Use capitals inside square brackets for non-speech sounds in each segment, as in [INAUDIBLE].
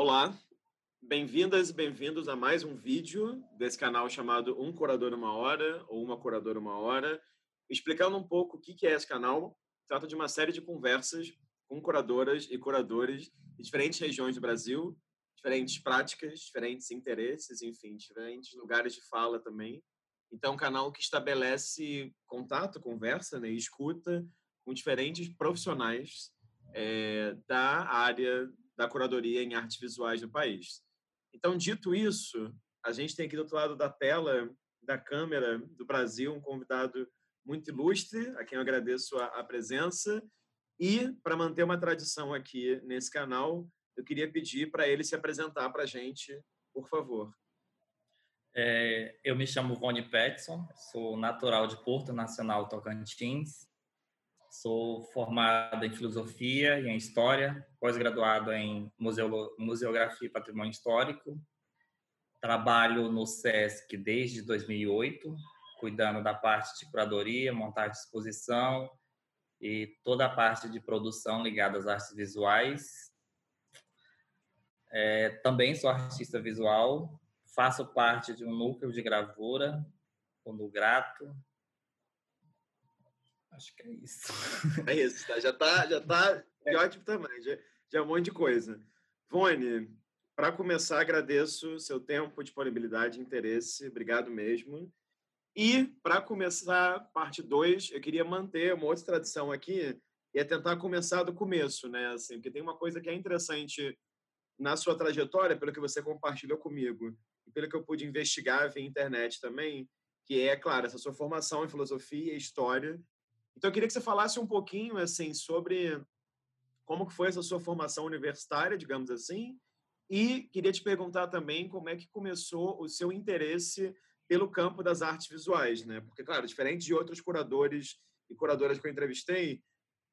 Olá, bem-vindas e bem-vindos a mais um vídeo desse canal chamado Um Curador Uma Hora ou Uma Curadora Uma Hora. Explicando um pouco o que é esse canal, trata de uma série de conversas com curadoras e curadores de diferentes regiões do Brasil, diferentes práticas, diferentes interesses, enfim, diferentes lugares de fala também. Então, é um canal que estabelece contato, conversa né, escuta com diferentes profissionais é, da área da curadoria em artes visuais no país. Então, dito isso, a gente tem aqui do outro lado da tela, da câmera do Brasil, um convidado muito ilustre, a quem eu agradeço a, a presença. E, para manter uma tradição aqui nesse canal, eu queria pedir para ele se apresentar para a gente, por favor. É, eu me chamo Vone Petson, sou natural de Porto Nacional Tocantins, Sou formado em filosofia e em história, pós-graduado em museografia e patrimônio histórico. Trabalho no SESC desde 2008, cuidando da parte de curadoria, montagem de exposição e toda a parte de produção ligada às artes visuais. É, também sou artista visual, faço parte de um núcleo de gravura, o Nugrato, Acho que é isso. É isso, tá? Já tá, já tá de ótimo tamanho, já, já é um monte de coisa. Vone, para começar, agradeço seu tempo, disponibilidade, interesse. Obrigado mesmo. E, para começar parte 2, eu queria manter uma outra tradição aqui, e é tentar começar do começo, né? Assim, porque tem uma coisa que é interessante na sua trajetória, pelo que você compartilhou comigo, e pelo que eu pude investigar via internet também, que é, claro, essa sua formação em filosofia e história, então, eu queria que você falasse um pouquinho assim sobre como que foi essa sua formação universitária, digamos assim, e queria te perguntar também como é que começou o seu interesse pelo campo das artes visuais, né? Porque, claro, diferente de outros curadores e curadoras que eu entrevistei,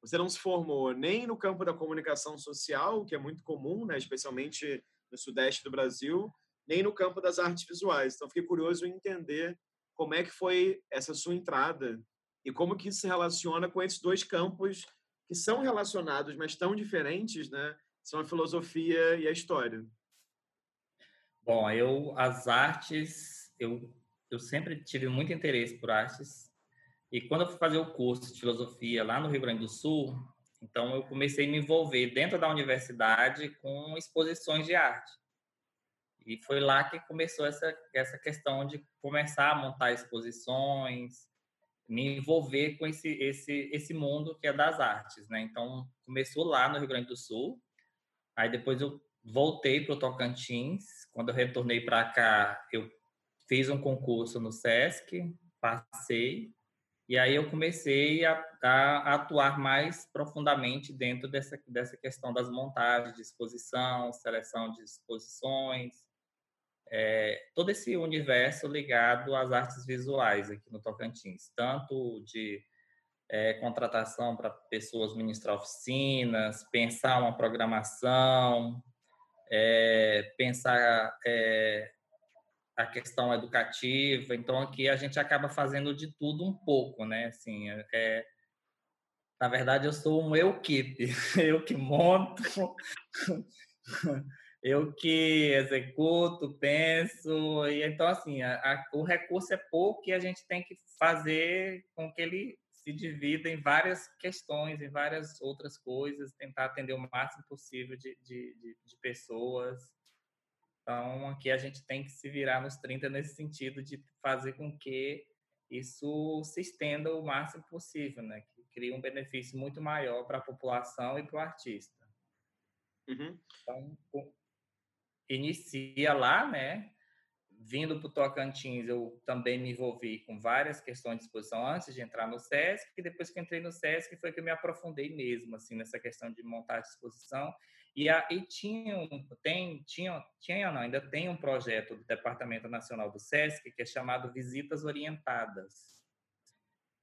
você não se formou nem no campo da comunicação social, que é muito comum, né? especialmente no sudeste do Brasil, nem no campo das artes visuais. Então, fiquei curioso em entender como é que foi essa sua entrada e como que isso se relaciona com esses dois campos que são relacionados, mas tão diferentes, né? São a filosofia e a história. Bom, eu as artes, eu eu sempre tive muito interesse por artes. E quando eu fui fazer o curso de filosofia lá no Rio Grande do Sul, então eu comecei a me envolver dentro da universidade com exposições de arte. E foi lá que começou essa essa questão de começar a montar exposições, me envolver com esse, esse, esse mundo que é das artes, né? Então, começou lá no Rio Grande do Sul, aí depois eu voltei para o Tocantins, quando eu retornei para cá, eu fiz um concurso no SESC, passei, e aí eu comecei a, a, atuar mais profundamente dentro dessa, dessa questão das montagens de exposição, seleção de exposições, é, todo esse universo ligado às artes visuais aqui no Tocantins, tanto de é, contratação para pessoas ministrar oficinas, pensar uma programação, é, pensar é, a questão educativa. Então, aqui a gente acaba fazendo de tudo um pouco, né? Assim, é, é na verdade, eu sou um eu-keep, [LAUGHS] eu que monto, eu que executo, penso, e então assim, a, a, o recurso é pouco e a gente tem que fazer com que ele se divida em várias questões, em várias outras coisas, tentar atender o máximo possível de, de, de, de pessoas. Então, aqui a gente tem que se virar nos 30 nesse sentido de fazer com que isso se estenda o máximo possível, né? Que crie um benefício muito maior para a população e para o artista. Uhum. Então, inicia lá, né? Vindo para o Tocantins, eu também me envolvi com várias questões de exposição antes de entrar no SESC, e depois que entrei no SESC foi que eu me aprofundei mesmo, assim, nessa questão de montar de exposição. E, a, e tinha, um, tem, tinha, tinha não, ainda tem um projeto do Departamento Nacional do SESC que é chamado Visitas Orientadas,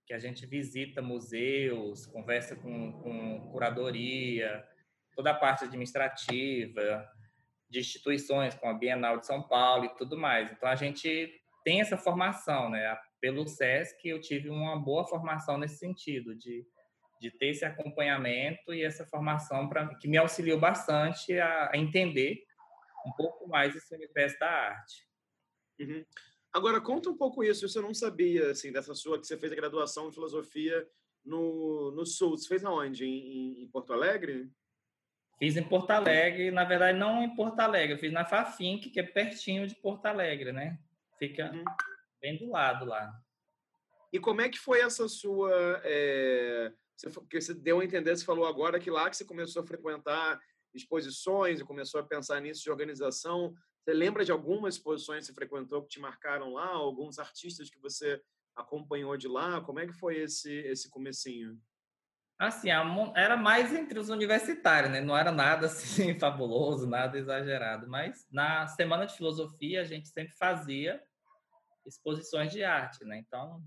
que a gente visita museus, conversa com, com curadoria, toda a parte administrativa, de instituições, como a Bienal de São Paulo e tudo mais. Então, a gente tem essa formação, né? Pelo SESC, eu tive uma boa formação nesse sentido, de, de ter esse acompanhamento e essa formação pra, que me auxiliou bastante a, a entender um pouco mais esse universo da arte. Uhum. Agora, conta um pouco isso. Isso eu não sabia, assim, dessa sua, que você fez a graduação em filosofia no, no Sul. Você fez aonde? Em, em Porto Alegre? Fiz em Porto Alegre, na verdade, não em Porto Alegre, eu fiz na Fafink, que é pertinho de Porto Alegre, né? Fica uhum. bem do lado lá. E como é que foi essa sua. É... Você, porque você deu a entender, você falou agora que lá que você começou a frequentar exposições e começou a pensar nisso de organização. Você lembra de algumas exposições que você frequentou que te marcaram lá? Alguns artistas que você acompanhou de lá? Como é que foi esse, esse comecinho? Assim, era mais entre os universitários, né? Não era nada [LAUGHS] assim fabuloso, nada exagerado. Mas na semana de filosofia a gente sempre fazia exposições de arte, né? Então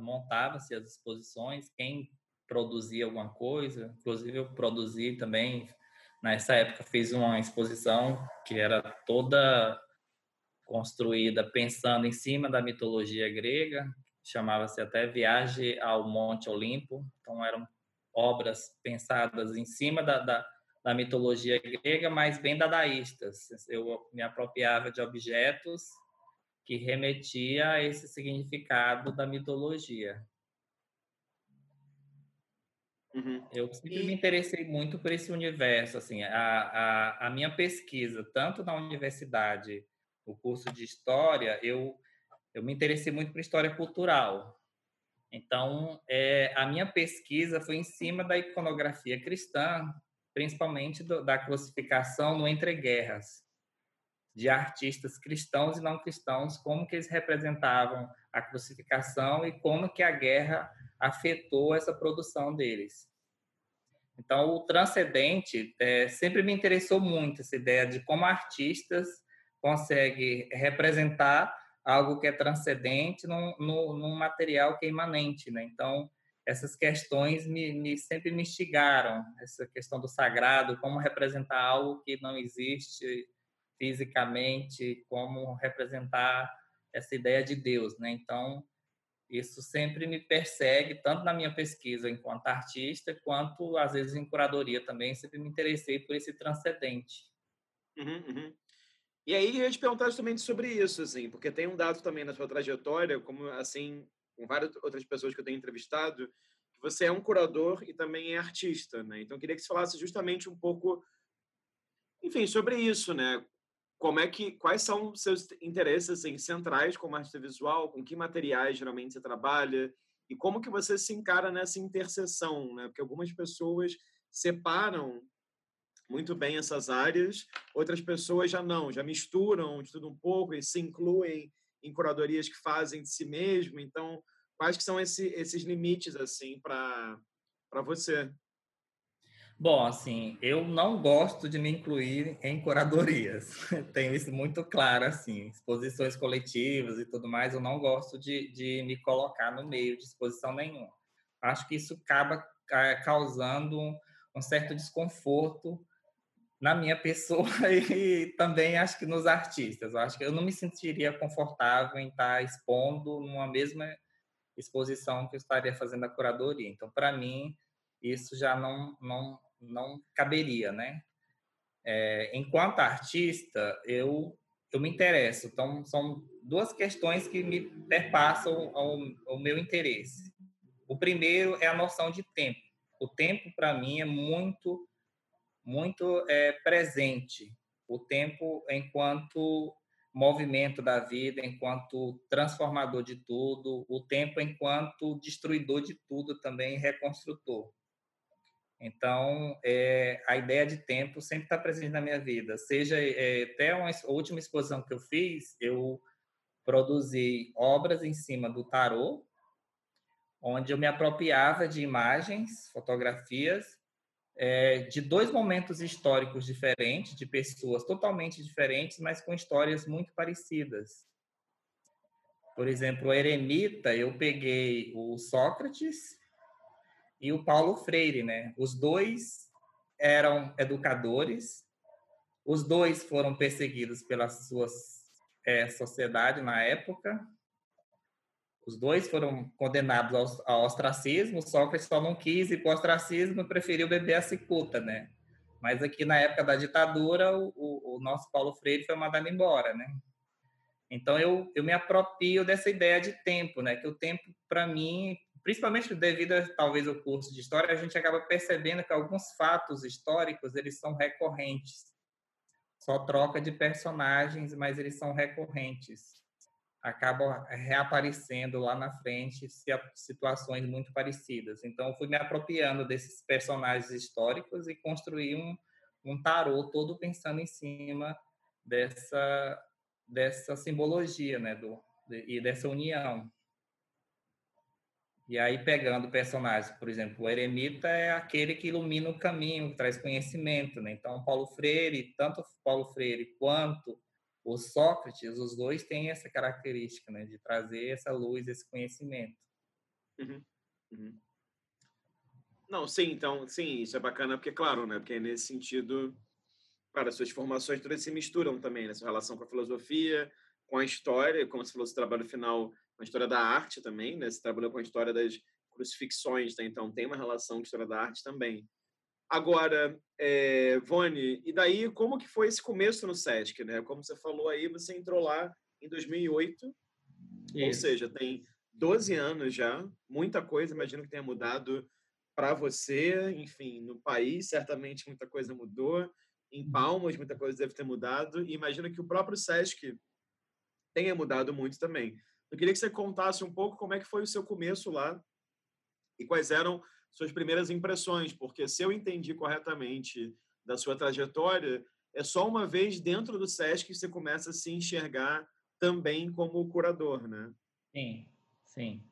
montava-se as exposições, quem produzia alguma coisa, inclusive eu produzi também nessa época fiz uma exposição que era toda construída pensando em cima da mitologia grega, chamava-se até Viagem ao Monte Olimpo. Então eram obras pensadas em cima da, da, da mitologia grega, mas bem dadaístas. Eu me apropriava de objetos que remetia a esse significado da mitologia. Uhum. Eu sempre e... me interessei muito por esse universo, assim, a, a, a minha pesquisa, tanto na universidade, o curso de História, eu, eu me interessei muito por História Cultural. Então, é, a minha pesquisa foi em cima da iconografia cristã, principalmente do, da classificação no Entre Guerras, de artistas cristãos e não cristãos, como que eles representavam a crucificação e como que a guerra afetou essa produção deles. Então, o transcendente é, sempre me interessou muito essa ideia de como artistas conseguem representar algo que é transcendente num, num, num material que é imanente, né? Então, essas questões me, me, sempre me instigaram, essa questão do sagrado, como representar algo que não existe fisicamente, como representar essa ideia de Deus, né? Então, isso sempre me persegue, tanto na minha pesquisa enquanto artista, quanto às vezes em curadoria também, sempre me interessei por esse transcendente. Uhum, uhum. E aí eu ia te perguntar justamente sobre isso, assim, porque tem um dado também na sua trajetória, como assim, com várias outras pessoas que eu tenho entrevistado, que você é um curador e também é artista, né? Então eu queria que você falasse justamente um pouco, enfim, sobre isso, né? como é que quais são seus interesses assim, centrais como artista visual, com que materiais geralmente você trabalha e como que você se encara nessa interseção, né? Porque algumas pessoas separam muito bem essas áreas, outras pessoas já não, já misturam tudo um pouco e se incluem em curadorias que fazem de si mesmo. Então, quais que são esse, esses limites assim para para você? Bom, assim, eu não gosto de me incluir em curadorias. [LAUGHS] Tenho isso muito claro, assim, exposições coletivas e tudo mais, eu não gosto de, de me colocar no meio de exposição nenhuma. Acho que isso acaba causando um, um certo desconforto na minha pessoa [LAUGHS] e também acho que nos artistas. Eu acho que eu não me sentiria confortável em estar expondo numa mesma exposição que eu estaria fazendo a curadoria. Então, para mim, isso já não, não não caberia, né? É, enquanto artista, eu eu me interesso. Então, são duas questões que me perpassam ao, ao meu interesse. O primeiro é a noção de tempo. O tempo, para mim, é muito, muito é, presente. O tempo enquanto movimento da vida, enquanto transformador de tudo, o tempo enquanto destruidor de tudo também, reconstrutor. Então, é, a ideia de tempo sempre está presente na minha vida. Seja é, até a última exposição que eu fiz, eu produzi obras em cima do tarô, onde eu me apropriava de imagens, fotografias, é, de dois momentos históricos diferentes, de pessoas totalmente diferentes, mas com histórias muito parecidas. Por exemplo, o Eremita, eu peguei o Sócrates e o Paulo Freire, né? Os dois eram educadores, os dois foram perseguidos pela sua é, sociedade na época, os dois foram condenados ao, ao ostracismo, Sócrates só não quis ir para o ostracismo e preferiu beber a cicuta, né? Mas aqui na época da ditadura, o, o, o nosso Paulo Freire foi mandado embora, né? Então eu, eu me apropio dessa ideia de tempo, né? Que o tempo para mim, principalmente devido a, talvez ao curso de história, a gente acaba percebendo que alguns fatos históricos eles são recorrentes. Só troca de personagens, mas eles são recorrentes. Acabam reaparecendo lá na frente situações muito parecidas. Então eu fui me apropriando desses personagens históricos e construí um, um tarô todo pensando em cima dessa dessa simbologia, né, do e dessa união. E aí pegando personagens, por exemplo, o eremita é aquele que ilumina o caminho, que traz conhecimento, né? Então Paulo Freire, tanto Paulo Freire quanto o Sócrates, os dois têm essa característica, né, de trazer essa luz, esse conhecimento. Uhum. Uhum. Não, sim, então, sim, isso é bacana, porque, claro, né, porque nesse sentido as suas formações todas se misturam também, né? Sua relação com a filosofia, com a história, como você falou, seu trabalho final com a história da arte também, né? Você trabalhou com a história das crucifixões, tá? então tem uma relação com a história da arte também. Agora, é, Vone, e daí como que foi esse começo no SESC, né? Como você falou aí, você entrou lá em 2008, Isso. ou seja, tem 12 anos já, muita coisa, imagino que tenha mudado para você, enfim, no país, certamente muita coisa mudou em Palmas, muita coisa deve ter mudado, e imagino que o próprio SESC tenha mudado muito também. Eu queria que você contasse um pouco como é que foi o seu começo lá e quais eram suas primeiras impressões, porque se eu entendi corretamente da sua trajetória, é só uma vez dentro do SESC que você começa a se enxergar também como curador, né? Sim, sim.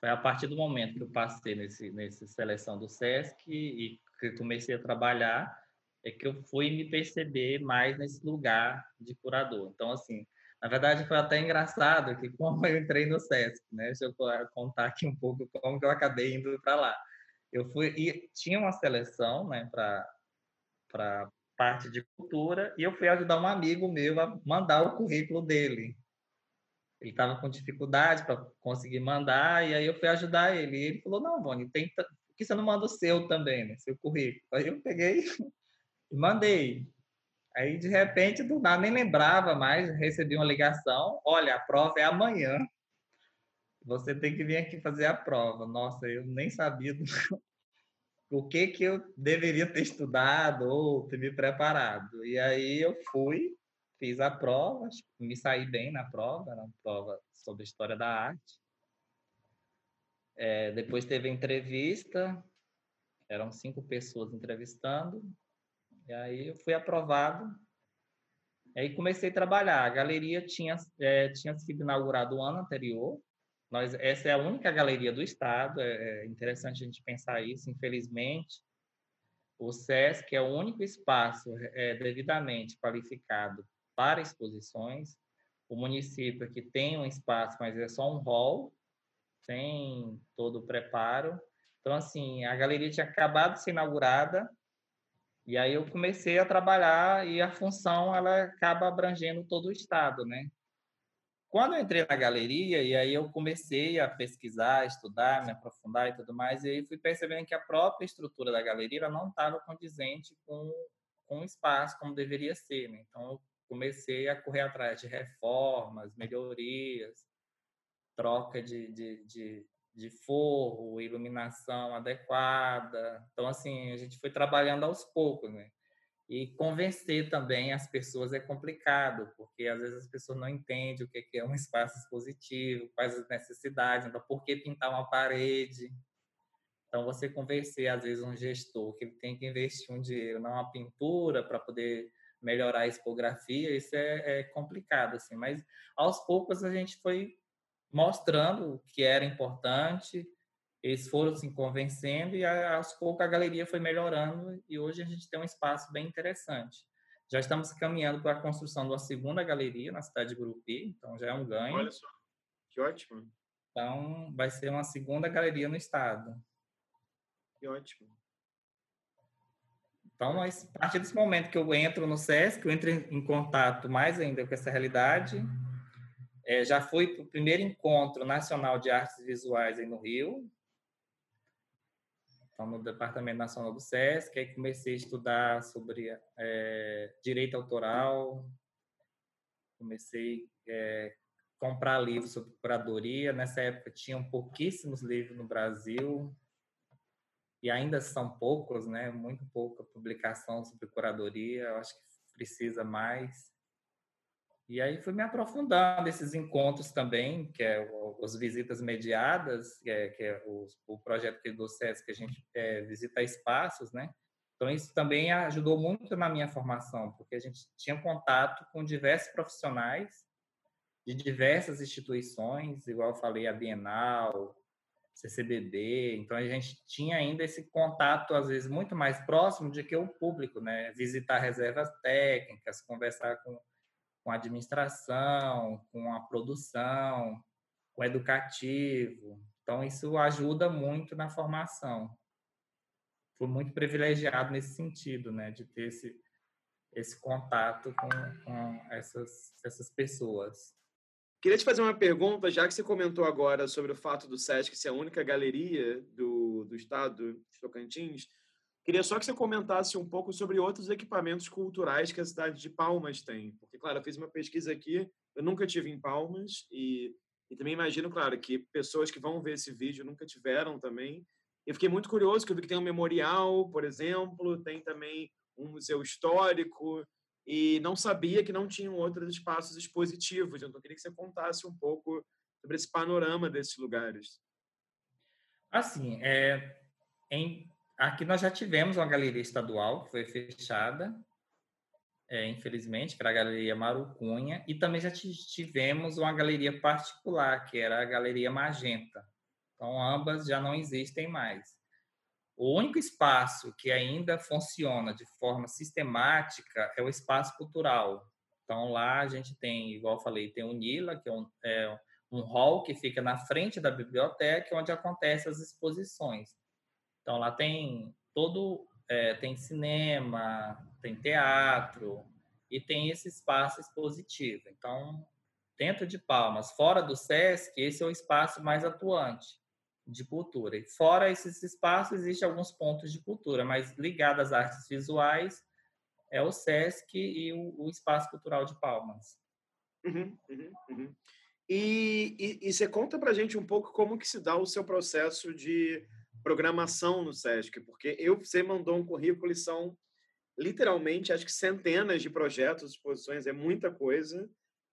Foi a partir do momento que eu passei nesse, nessa seleção do SESC e que comecei a trabalhar é que eu fui me perceber mais nesse lugar de curador. Então, assim, na verdade foi até engraçado que [LAUGHS] como eu entrei no SESC, né? Deixa eu contar aqui um pouco como que eu acabei indo para lá. Eu fui e tinha uma seleção, né, para para parte de cultura e eu fui ajudar um amigo meu a mandar o currículo dele. Ele estava com dificuldade para conseguir mandar e aí eu fui ajudar ele. E ele falou: "Não, Vone, tem por que você não manda o seu também, né? Seu currículo?" Aí eu peguei [LAUGHS] e mandei. Aí, de repente, do nada, nem lembrava mais, recebi uma ligação. Olha, a prova é amanhã. Você tem que vir aqui fazer a prova. Nossa, eu nem sabia do... [LAUGHS] o que, que eu deveria ter estudado ou ter me preparado. E aí eu fui, fiz a prova, me saí bem na prova, era uma prova sobre história da arte. É, depois teve a entrevista, eram cinco pessoas entrevistando, e aí eu fui aprovado. E aí comecei a trabalhar. A galeria tinha, é, tinha sido inaugurada o ano anterior. Nós, essa é a única galeria do estado. É, é interessante a gente pensar isso. Infelizmente, o SESC é o único espaço é, devidamente qualificado para exposições. O município que tem um espaço, mas é só um hall, sem todo o preparo. Então, assim, a galeria tinha acabado de ser inaugurada e aí eu comecei a trabalhar e a função ela acaba abrangendo todo o estado, né? Quando eu entrei na galeria e aí eu comecei a pesquisar, estudar, me aprofundar e tudo mais, e aí fui percebendo que a própria estrutura da galeria não estava condizente com, com o espaço como deveria ser, né? Então eu comecei a correr atrás de reformas, melhorias, troca de, de, de de forro, iluminação adequada. Então, assim, a gente foi trabalhando aos poucos, né? E convencer também as pessoas é complicado, porque às vezes as pessoas não entendem o que é um espaço expositivo, quais as necessidades, então por que pintar uma parede. Então, você convencer, às vezes, um gestor que ele tem que investir um dinheiro numa pintura para poder melhorar a expografia, isso é, é complicado, assim. Mas, aos poucos, a gente foi mostrando o que era importante, eles foram se convencendo e aos poucos a galeria foi melhorando e hoje a gente tem um espaço bem interessante. Já estamos caminhando para a construção de uma segunda galeria na cidade de Gurupi, então já é um ganho. Olha só, que ótimo. Então vai ser uma segunda galeria no estado. Que ótimo. Então, a partir desse momento que eu entro no SESC, eu entro em contato mais ainda com essa realidade, é, já fui para o primeiro encontro nacional de artes visuais aí no Rio. Então, no Departamento Nacional do SESC, aí comecei a estudar sobre é, direito autoral, comecei a é, comprar livros sobre curadoria. Nessa época tinham pouquíssimos livros no Brasil, e ainda são poucos, né? Muito pouca publicação sobre curadoria, eu acho que precisa mais. E aí fui me aprofundando nesses encontros também, que é as visitas mediadas, que é, que é o, o, projeto do SESC que a gente é, visita espaços, né? Então isso também ajudou muito na minha formação, porque a gente tinha contato com diversos profissionais de diversas instituições, igual eu falei, a Bienal, CCBB, então a gente tinha ainda esse contato às vezes muito mais próximo de que o público, né? Visitar reservas técnicas, conversar com com a administração, com a produção, com o educativo. Então, isso ajuda muito na formação. Fui muito privilegiado nesse sentido, né, de ter esse, esse contato com, com essas, essas pessoas. Queria te fazer uma pergunta, já que você comentou agora sobre o fato do SESC ser a única galeria do, do estado de Tocantins. Queria só que você comentasse um pouco sobre outros equipamentos culturais que a cidade de Palmas tem. Porque, claro, eu fiz uma pesquisa aqui, eu nunca tive em Palmas e, e também imagino, claro, que pessoas que vão ver esse vídeo nunca tiveram também. Eu fiquei muito curioso, que eu vi que tem um memorial, por exemplo, tem também um museu histórico e não sabia que não tinham outros espaços expositivos. Então, eu queria que você contasse um pouco sobre esse panorama desses lugares. Assim, é, em Aqui nós já tivemos uma galeria estadual que foi fechada, é, infelizmente, era a Galeria Marucunha, e também já tivemos uma galeria particular, que era a Galeria Magenta. Então, ambas já não existem mais. O único espaço que ainda funciona de forma sistemática é o espaço cultural. Então, lá a gente tem, igual falei, tem o Nila, que é um, é um hall que fica na frente da biblioteca, onde acontecem as exposições. Então lá tem todo é, tem cinema, tem teatro e tem esse espaço expositivo. Então dentro de Palmas, fora do SESC, esse é o espaço mais atuante de cultura. E fora esses espaços existem alguns pontos de cultura, mas ligado às artes visuais é o SESC e o, o Espaço Cultural de Palmas. Uhum, uhum, uhum. E, e, e, você conta para gente um pouco como que se dá o seu processo de programação no SESC, porque eu você mandou um currículo e são literalmente acho que centenas de projetos, exposições, é muita coisa,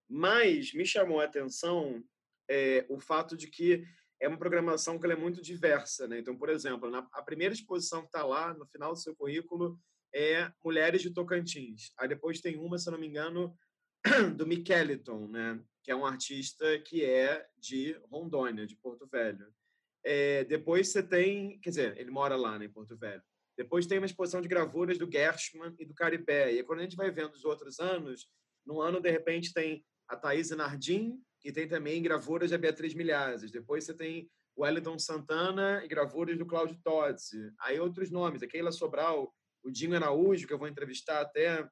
mas me chamou a atenção é, o fato de que é uma programação que é muito diversa, né? Então, por exemplo, na, a primeira exposição que está lá no final do seu currículo é Mulheres de Tocantins. Aí depois tem uma, se não me engano, [CLEARS THROAT] do Miqueliton, né? Que é um artista que é de Rondônia, de Porto Velho. É, depois você tem, quer dizer, ele mora lá né, em Porto Velho. Depois tem uma exposição de gravuras do Gershman e do Caribé. E quando a gente vai vendo os outros anos, no ano, de repente, tem a Thaís Nardim e tem também gravuras da Beatriz Milhazes. Depois você tem o Wellington Santana e gravuras do Cláudio Tozzi. Aí outros nomes, a Keila Sobral, o Dinho Araújo, que eu vou entrevistar até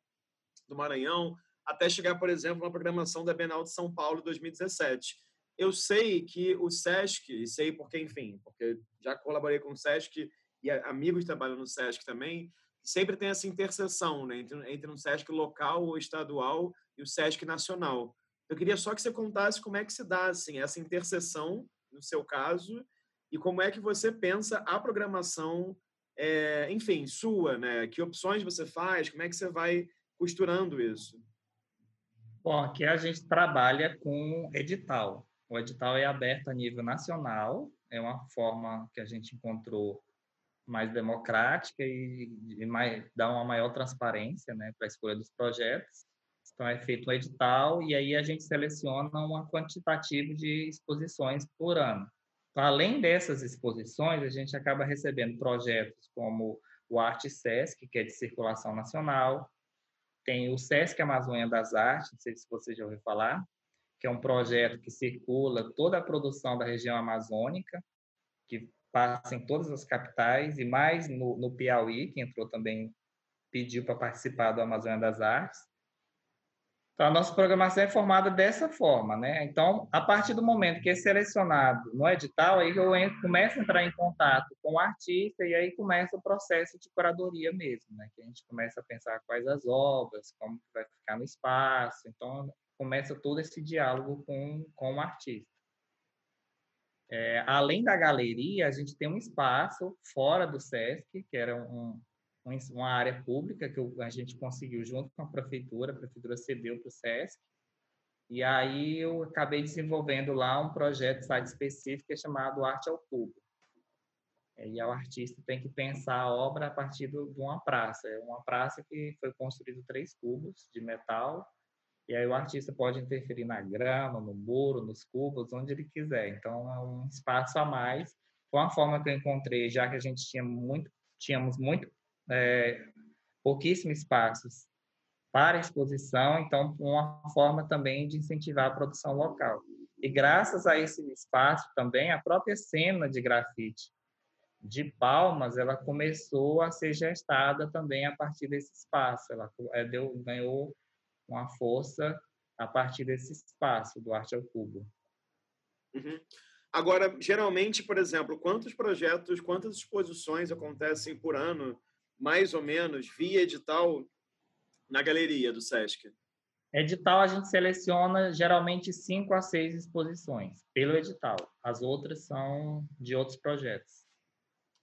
do Maranhão, até chegar, por exemplo, na programação da Bienal de São Paulo 2017 eu sei que o SESC, sei porque, enfim, porque já colaborei com o SESC e amigos trabalham no SESC também, sempre tem essa interseção né, entre, entre um SESC local ou estadual e o SESC nacional. Eu queria só que você contasse como é que se dá assim, essa interseção, no seu caso, e como é que você pensa a programação, é, enfim, sua, né? Que opções você faz, como é que você vai costurando isso? Bom, aqui a gente trabalha com edital. O edital é aberto a nível nacional, é uma forma que a gente encontrou mais democrática e, e mais, dá uma maior transparência né, para a escolha dos projetos. Então, é feito um edital e aí a gente seleciona um quantitativo de exposições por ano. Além dessas exposições, a gente acaba recebendo projetos como o Arte Sesc, que é de circulação nacional, tem o Sesc Amazônia das Artes, não sei se você já ouviu falar, que é um projeto que circula toda a produção da região amazônica, que passa em todas as capitais, e mais no, no Piauí, que entrou também, pediu para participar do Amazônia das Artes. Então, a nossa programação é formada dessa forma, né? Então, a partir do momento que é selecionado no edital, aí eu entro, começo a entrar em contato com o artista e aí começa o processo de curadoria mesmo, né? Que a gente começa a pensar quais as obras, como vai ficar no espaço. Então, começa todo esse diálogo com, com o artista. É, além da galeria, a gente tem um espaço fora do SESC, que era um, uma área pública que a gente conseguiu junto com a prefeitura, a prefeitura cedeu para o SESC, e aí eu acabei desenvolvendo lá um projeto site específico é chamado Arte ao Cubo. E o artista tem que pensar a obra a partir de uma praça. É uma praça que foi construído três cubos de metal, e aí o artista pode interferir na grama, no muro, nos cubos, onde ele quiser. Então é um espaço a mais. Foi uma forma que eu encontrei, já que a gente tinha muito, tínhamos muito é, pouquíssimos espaços para exposição, então uma forma também de incentivar a produção local. E graças a esse espaço também, a própria cena de grafite de Palmas, ela começou a ser gestada também a partir desse espaço. Ela é, deu, ganhou uma força a partir desse espaço do Arte ao Cubo. Uhum. Agora, geralmente, por exemplo, quantos projetos, quantas exposições acontecem por ano mais ou menos, via edital na galeria do SESC? Edital a gente seleciona geralmente cinco a seis exposições pelo edital. As outras são de outros projetos.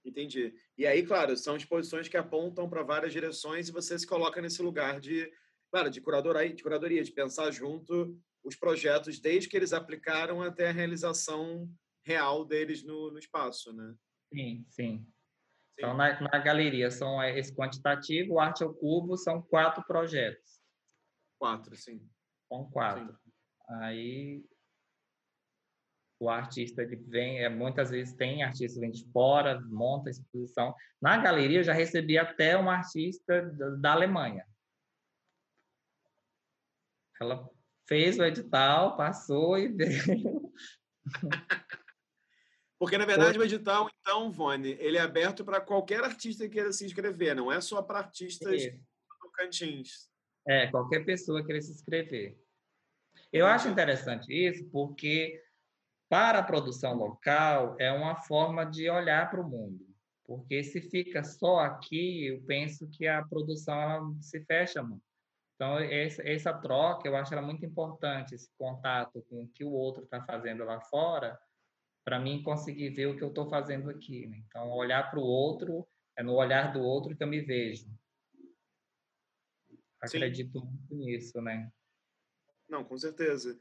Entendi. E aí, claro, são exposições que apontam para várias direções e você se coloca nesse lugar de, claro, de curadoria, de curadoria, de pensar junto os projetos desde que eles aplicaram até a realização real deles no, no espaço, né? Sim, sim. Então, na, na galeria são é, esse quantitativo, o Arte ao Cubo são quatro projetos. Quatro, sim. São quatro. Sim. Aí o artista ele vem, é, muitas vezes tem artista vem de fora, monta a exposição. Na galeria eu já recebi até uma artista da, da Alemanha. Ela fez o edital, passou e [LAUGHS] veio. Porque, na verdade, o edital, então, Vone, ele é aberto para qualquer artista que queira se inscrever, não é só para artistas tocantins. É, qualquer pessoa queira se inscrever. Eu acho interessante isso porque, para a produção local, é uma forma de olhar para o mundo. Porque se fica só aqui, eu penso que a produção se fecha muito. Então, essa, troca, eu acho ela muito importante, esse contato com o que o outro está fazendo lá fora, para mim conseguir ver o que eu estou fazendo aqui. Né? Então, olhar para o outro, é no olhar do outro que eu me vejo. Acredito Sim. muito nisso, né? Não, com certeza.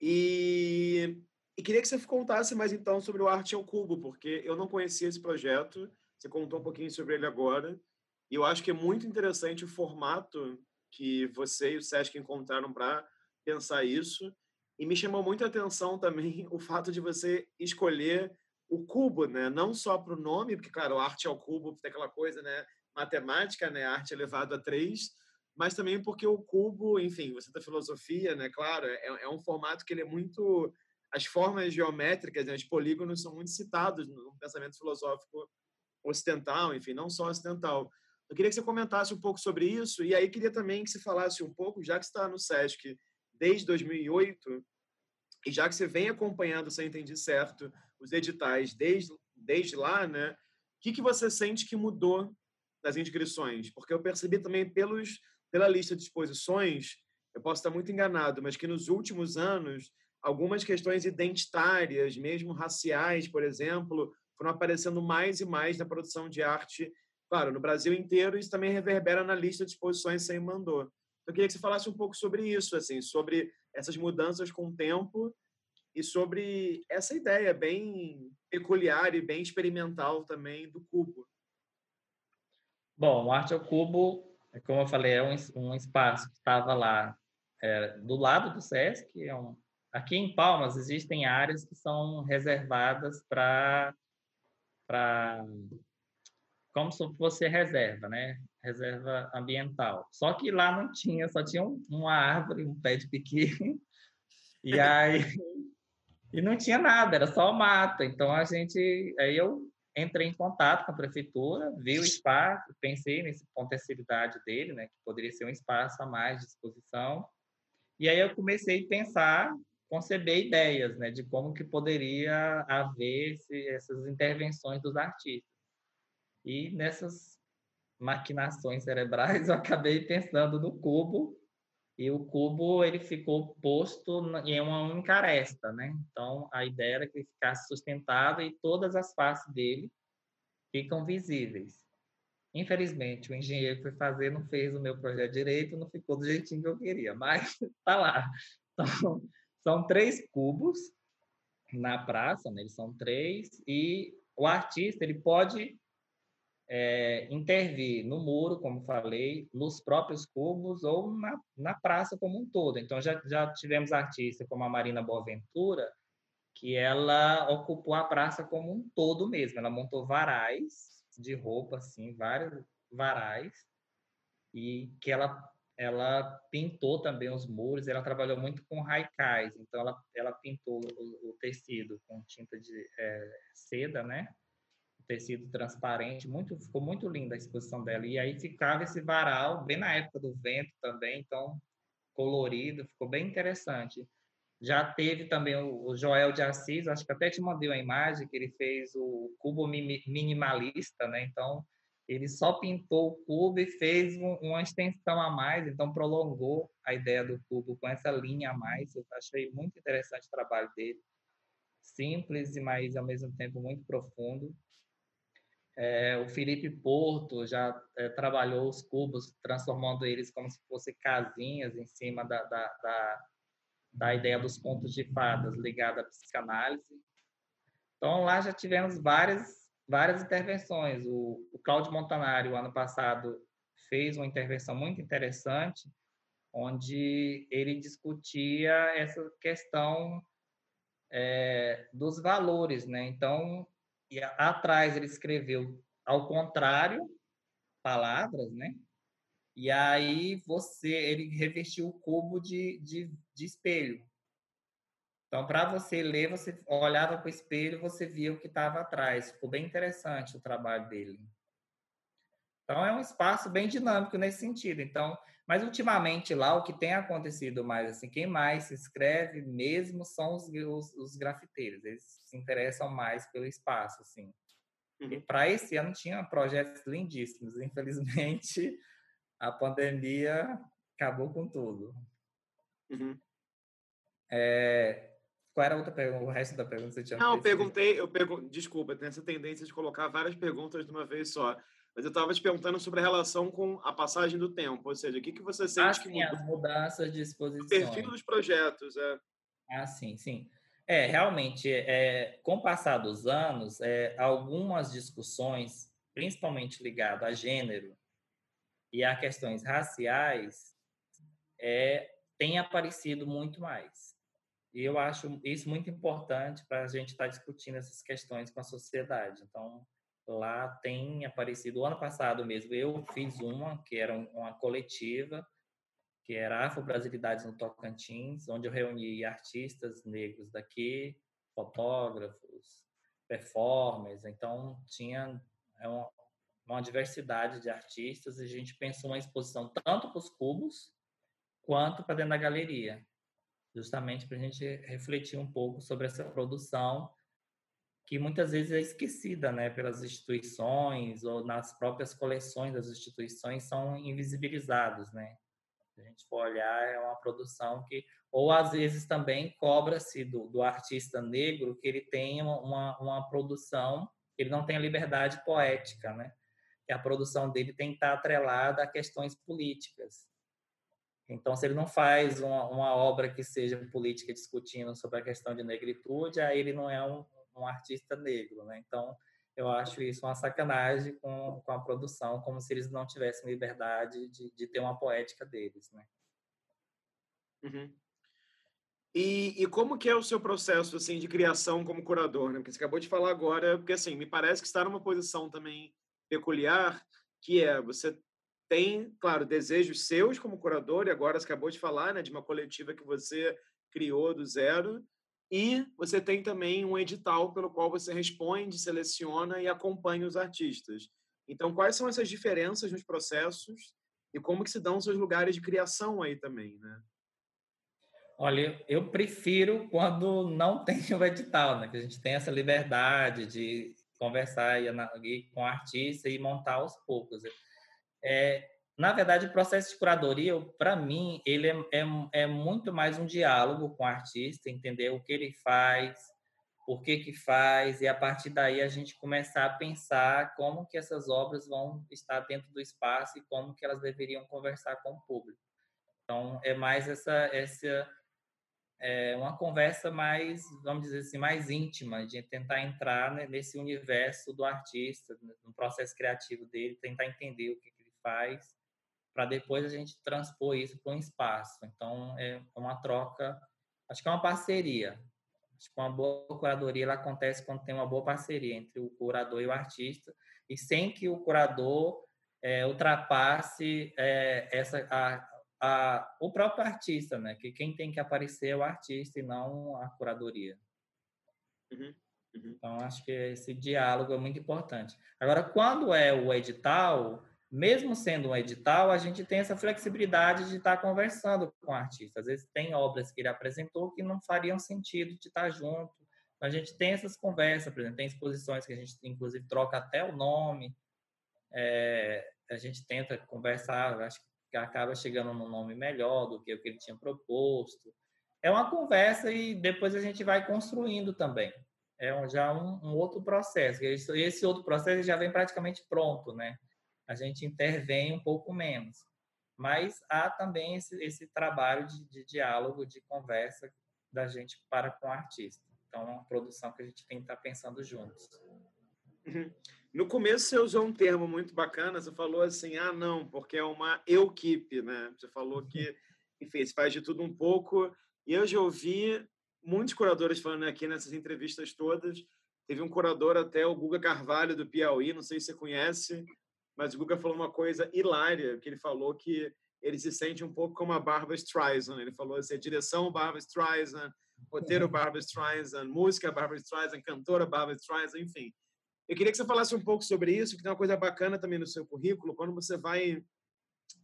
E, e queria que você contasse mais então sobre o Arte ao Cubo, porque eu não conhecia esse projeto, você contou um pouquinho sobre ele agora, e eu acho que é muito interessante o formato que você e o Sesc encontraram para pensar isso. E me chamou muito a atenção também [LAUGHS] o fato de você escolher o cubo, né? Não só para o nome, porque, claro, arte é o cubo, tem aquela coisa, né? Matemática, né? Arte elevado a três, mas também porque o cubo, enfim, você da filosofia, né? Claro, é, é, um formato que ele é muito... As formas geométricas, né? os polígonos são muito citados no pensamento filosófico ocidental, enfim, não só ocidental. Eu queria que você comentasse um pouco sobre isso, e aí queria também que você falasse um pouco, já que está no SESC desde 2008, e já que você vem acompanhando, se eu entendi certo, os editais desde, desde lá, né? O que, que você sente que mudou nas inscrições? Porque eu percebi também pelos, pela lista de exposições, eu posso estar muito enganado, mas que nos últimos anos, algumas questões identitárias, mesmo raciais, por exemplo, foram aparecendo mais e mais na produção de arte, claro, no Brasil inteiro, isso também reverbera na lista de exposições sem mandou. Eu queria que você falasse um pouco sobre isso, assim, sobre essas mudanças com o tempo e sobre essa ideia bem peculiar e bem experimental também do cubo. Bom, Arte ao Cubo, como eu falei, é um, um espaço que estava lá é, do lado do SESC. É um, aqui em Palmas existem áreas que são reservadas para como se fosse reserva, né? Reserva ambiental. Só que lá não tinha, só tinha uma árvore, um pé de piqui. [LAUGHS] E aí e não tinha nada, era só mata. Então a gente, aí eu entrei em contato com a prefeitura, vi o espaço, pensei nessa potencialidade dele, né, que poderia ser um espaço a mais de exposição. E aí eu comecei a pensar, conceber ideias, né, de como que poderia haver esse, essas intervenções dos artistas. E nessas maquinações cerebrais, eu acabei pensando no cubo, e o cubo ele ficou posto em uma única aresta, né? Então a ideia era que ele ficasse sustentado e todas as faces dele ficam visíveis. Infelizmente, o engenheiro que foi fazer não fez o meu projeto direito, não ficou do jeitinho que eu queria, mas [LAUGHS] tá lá. Então, são três cubos na praça, né? eles são três, e o artista ele pode é, intervir no muro, como falei, nos próprios cubos ou na, na praça como um todo. Então, já, já tivemos artistas como a Marina Boaventura, que ela ocupou a praça como um todo mesmo. Ela montou varais de roupa, assim, vários varais, e que ela ela pintou também os muros, ela trabalhou muito com raicais, então ela, ela pintou o, o tecido com tinta de é, seda, né? Tecido transparente, muito, ficou muito linda a exposição dela. E aí ficava esse varal, bem na época do vento também, então colorido, ficou bem interessante. Já teve também o, Joel de Assis, acho que até te mandei uma imagem que ele fez o cubo minimalista, né? Então, ele só pintou o cubo e fez um, uma extensão a mais, então prolongou a ideia do cubo com essa linha a mais. Eu achei muito interessante o trabalho dele. Simples, mas ao mesmo tempo muito profundo. É, o Felipe Porto já é, trabalhou os cubos, transformando eles como se fossem casinhas em cima da, da, da, da ideia dos contos de fadas ligada à psicanálise. Então, lá já tivemos várias, várias intervenções. O, o Cláudio Montanari, o ano passado, fez uma intervenção muito interessante, onde ele discutia essa questão é, dos valores, né? Então, e atrás ele escreveu ao contrário palavras, né? E aí você, ele revestiu o cubo de, de, de espelho. Então, para você ler, você olhava para o espelho, você via o que estava atrás. Ficou bem interessante o trabalho dele. Então, é um espaço bem dinâmico nesse sentido. Então, mas ultimamente lá o que tem acontecido mais assim, quem mais se inscreve mesmo são os, os, os grafiteiros. Eles se interessam mais pelo espaço, assim. Uhum. E para esse ano tinha projetos lindíssimos. [LAUGHS] Infelizmente, a pandemia acabou com tudo. Uhum. É, qual era a outra pergunta? O resto da pergunta você tinha Não, eu perguntei, eu pergun desculpa, tem essa tendência de colocar várias perguntas de uma vez só. Mas eu estava te perguntando sobre a relação com a passagem do tempo, ou seja, o que, que você sente ah, que sim, mudou? as mudanças de exposição. O perfil dos projetos, é. Ah, sim, sim. É, realmente, é, com o passar dos anos, é, algumas discussões, principalmente ligadas a gênero e a questões raciais, é, têm aparecido muito mais. E eu acho isso muito importante para a gente estar tá discutindo essas questões com a sociedade. Então, lá tem aparecido, o ano passado mesmo, eu fiz uma, que era uma coletiva, que era Afro-Brasilidades no Tocantins, onde eu reuni artistas negros daqui, fotógrafos, performers, então tinha é uma, uma diversidade de artistas e a gente pensou uma exposição tanto para os cubos quanto para dentro da galeria, justamente para a gente refletir um pouco sobre essa produção que muitas vezes é esquecida, né, pelas instituições ou nas próprias coleções das instituições são invisibilizados, né? Se a gente for olhar, é uma produção que, ou às vezes também cobra-se do, do artista negro que ele tenha uma, uma produção, ele não tem a liberdade poética, né? Que a produção dele tem que estar atrelada a questões políticas. Então, se ele não faz uma, uma obra que seja política discutindo sobre a questão de negritude, aí ele não é um, um artista negro, né? Então, eu acho isso uma sacanagem com, com a produção, como se eles não tivessem liberdade de, de ter uma poética deles, né? Uhum. E, e, como que é o seu processo assim de criação como curador? Né? Porque você acabou de falar agora, porque assim me parece que está numa posição também peculiar, que é você tem, claro, desejos seus como curador e agora você acabou de falar, né, de uma coletiva que você criou do zero e você tem também um edital pelo qual você responde, seleciona e acompanha os artistas. Então, quais são essas diferenças nos processos e como que se dão seus lugares de criação aí também, né? Olha, eu prefiro quando não [LAUGHS] tem o edital, né? Que a gente tem essa liberdade de conversar e, com o artista e montar aos poucos. É, na verdade, o processo de curadoria, para mim, ele é, é, é, muito mais um diálogo com o artista, entender o que ele faz, por que que faz, e a partir daí a gente começar a pensar como que essas obras vão estar dentro do espaço e como que elas deveriam conversar com o público. Então, é mais essa, essa é uma conversa mais, vamos dizer assim, mais íntima, de tentar entrar nesse universo do artista, no processo criativo dele, tentar entender o que, que ele faz, para depois a gente transpor isso para um espaço. Então, é uma troca, acho que é uma parceria. Acho que uma boa curadoria ela acontece quando tem uma boa parceria entre o curador e o artista, e sem que o curador é, ultrapasse é, essa, a, a, o próprio artista, né? Que quem tem que aparecer é o artista e não a curadoria. Uhum, uhum. Então, acho que esse diálogo é muito importante. Agora, quando é o edital, mesmo sendo um edital, a gente tem essa flexibilidade de estar conversando com o artista. Às vezes tem obras que ele apresentou que não fariam sentido de estar junto. A gente tem essas conversas, por exemplo, tem exposições que a gente, inclusive, troca até o nome. É, a gente tenta conversar, acho que acaba chegando num nome melhor do que o que ele tinha proposto. É uma conversa e depois a gente vai construindo também. É já um, um outro processo. Esse, esse outro processo já vem praticamente pronto, né? A gente intervém um pouco menos. Mas há também esse, esse trabalho de, de diálogo, de conversa da gente para com o artista. Então, é uma produção que a gente tem que estar pensando juntos. Uhum. No começo você usou um termo muito bacana, você falou assim, ah, não, porque é uma equipe, né? Você falou que, [LAUGHS] enfim, você faz de tudo um pouco. E eu já ouvi muitos curadores falando aqui nessas entrevistas todas. Teve um curador até, o Guga Carvalho, do Piauí, não sei se você conhece, mas o Guga falou uma coisa hilária, que ele falou que ele se sente um pouco como a Barbara Streisand. Ele falou assim, direção Barbara Streisand, roteiro Barbara Streisand, música Barbara Streisand, cantora Barbara Streisand, enfim. Eu queria que você falasse um pouco sobre isso, que tem uma coisa bacana também no seu currículo, quando você vai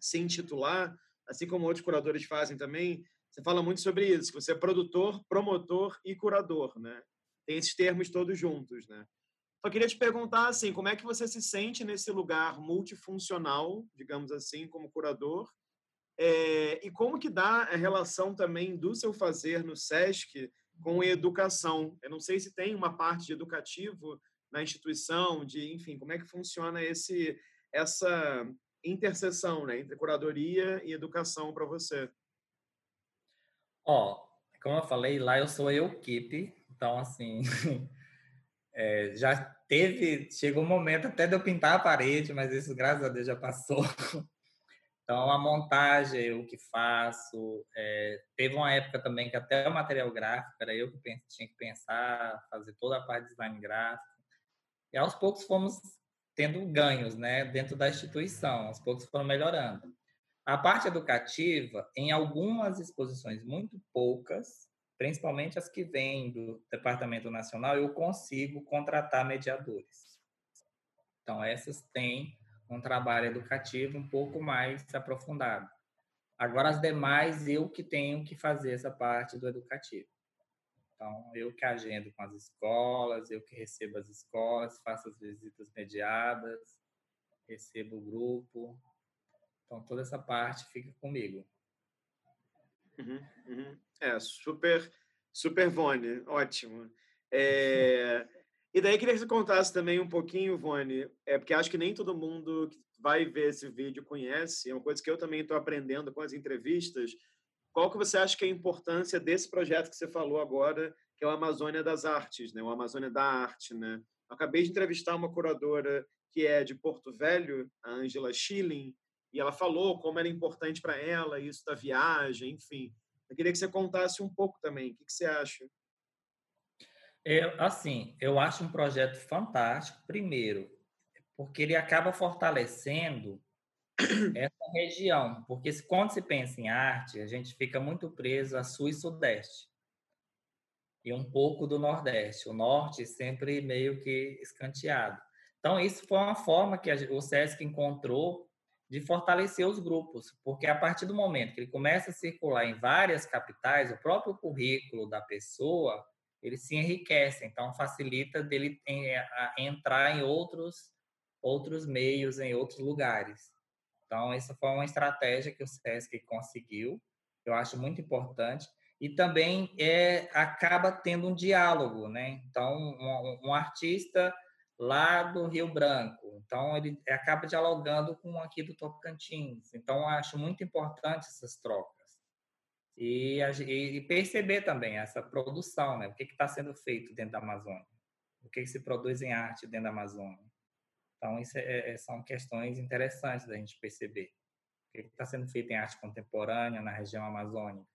se intitular, assim como outros curadores fazem também, você fala muito sobre isso, que você é produtor, promotor e curador, né? Tem esses termos todos juntos, né? Só queria te perguntar, assim, como é que você se sente nesse lugar multifuncional, digamos assim, como curador, é, e como que dá a relação também do seu fazer no SESC com educação? Eu não sei se tem uma parte de educativo na instituição, de, enfim, como é que funciona esse essa interseção, né, entre curadoria e educação para você? Ó, oh, como eu falei, lá eu sou eu equipe, então assim, [LAUGHS] é, já teve, chegou um momento até de eu pintar a parede, mas isso graças a Deus já passou. [LAUGHS] Então, a montagem, eu que faço. É, teve uma época também que até o material gráfico era eu que tinha que pensar, fazer toda a parte de design gráfico. E aos poucos fomos tendo ganhos né, dentro da instituição, aos poucos foram melhorando. A parte educativa, em algumas exposições, muito poucas, principalmente as que vêm do Departamento Nacional, eu consigo contratar mediadores. Então, essas têm um trabalho educativo um pouco mais aprofundado. Agora, as demais, eu que tenho que fazer essa parte do educativo. Então, eu que agendo com as escolas, eu que recebo as escolas, faço as visitas mediadas, recebo o grupo. Então, toda essa parte fica comigo. Uhum, uhum. É, super, super Vone, ótimo. É... E daí queria que você contasse também um pouquinho, Vone, é, porque acho que nem todo mundo que vai ver esse vídeo conhece, é uma coisa que eu também estou aprendendo com as entrevistas, qual que você acha que é a importância desse projeto que você falou agora, que é o Amazônia das Artes, né? O Amazônia da Arte, né? Acabei de entrevistar uma curadora que é de Porto Velho, a Angela Schilling, e ela falou como era importante para ela isso da viagem, enfim. Eu queria que você contasse um pouco também. O que, que você acha? Eu, assim, eu acho um projeto fantástico, primeiro, porque ele acaba fortalecendo [CLEARS THROAT] essa região, porque quando se pensa em arte, a gente fica muito preso a sul e sudeste e um pouco do nordeste, o norte sempre meio que escanteado. Então isso foi uma forma que o SESC encontrou de fortalecer os grupos, porque a partir do momento que ele começa a circular em várias capitais, o próprio currículo da pessoa ele se enriquece, então facilita dele entrar em outros outros meios, em outros lugares. Então essa foi uma estratégia que o SESC conseguiu, eu acho muito importante e também é acaba tendo um diálogo, né? Então um, um artista lá do Rio Branco. Então, ele acaba dialogando com aqui do Tocantins. Então, acho muito importante essas trocas. E, e perceber também essa produção, né? O que está sendo feito dentro da Amazônia? O que, que, se produz em arte dentro da Amazônia? Então, isso é, é são questões interessantes da gente perceber. O que está sendo feito em arte contemporânea na região amazônica?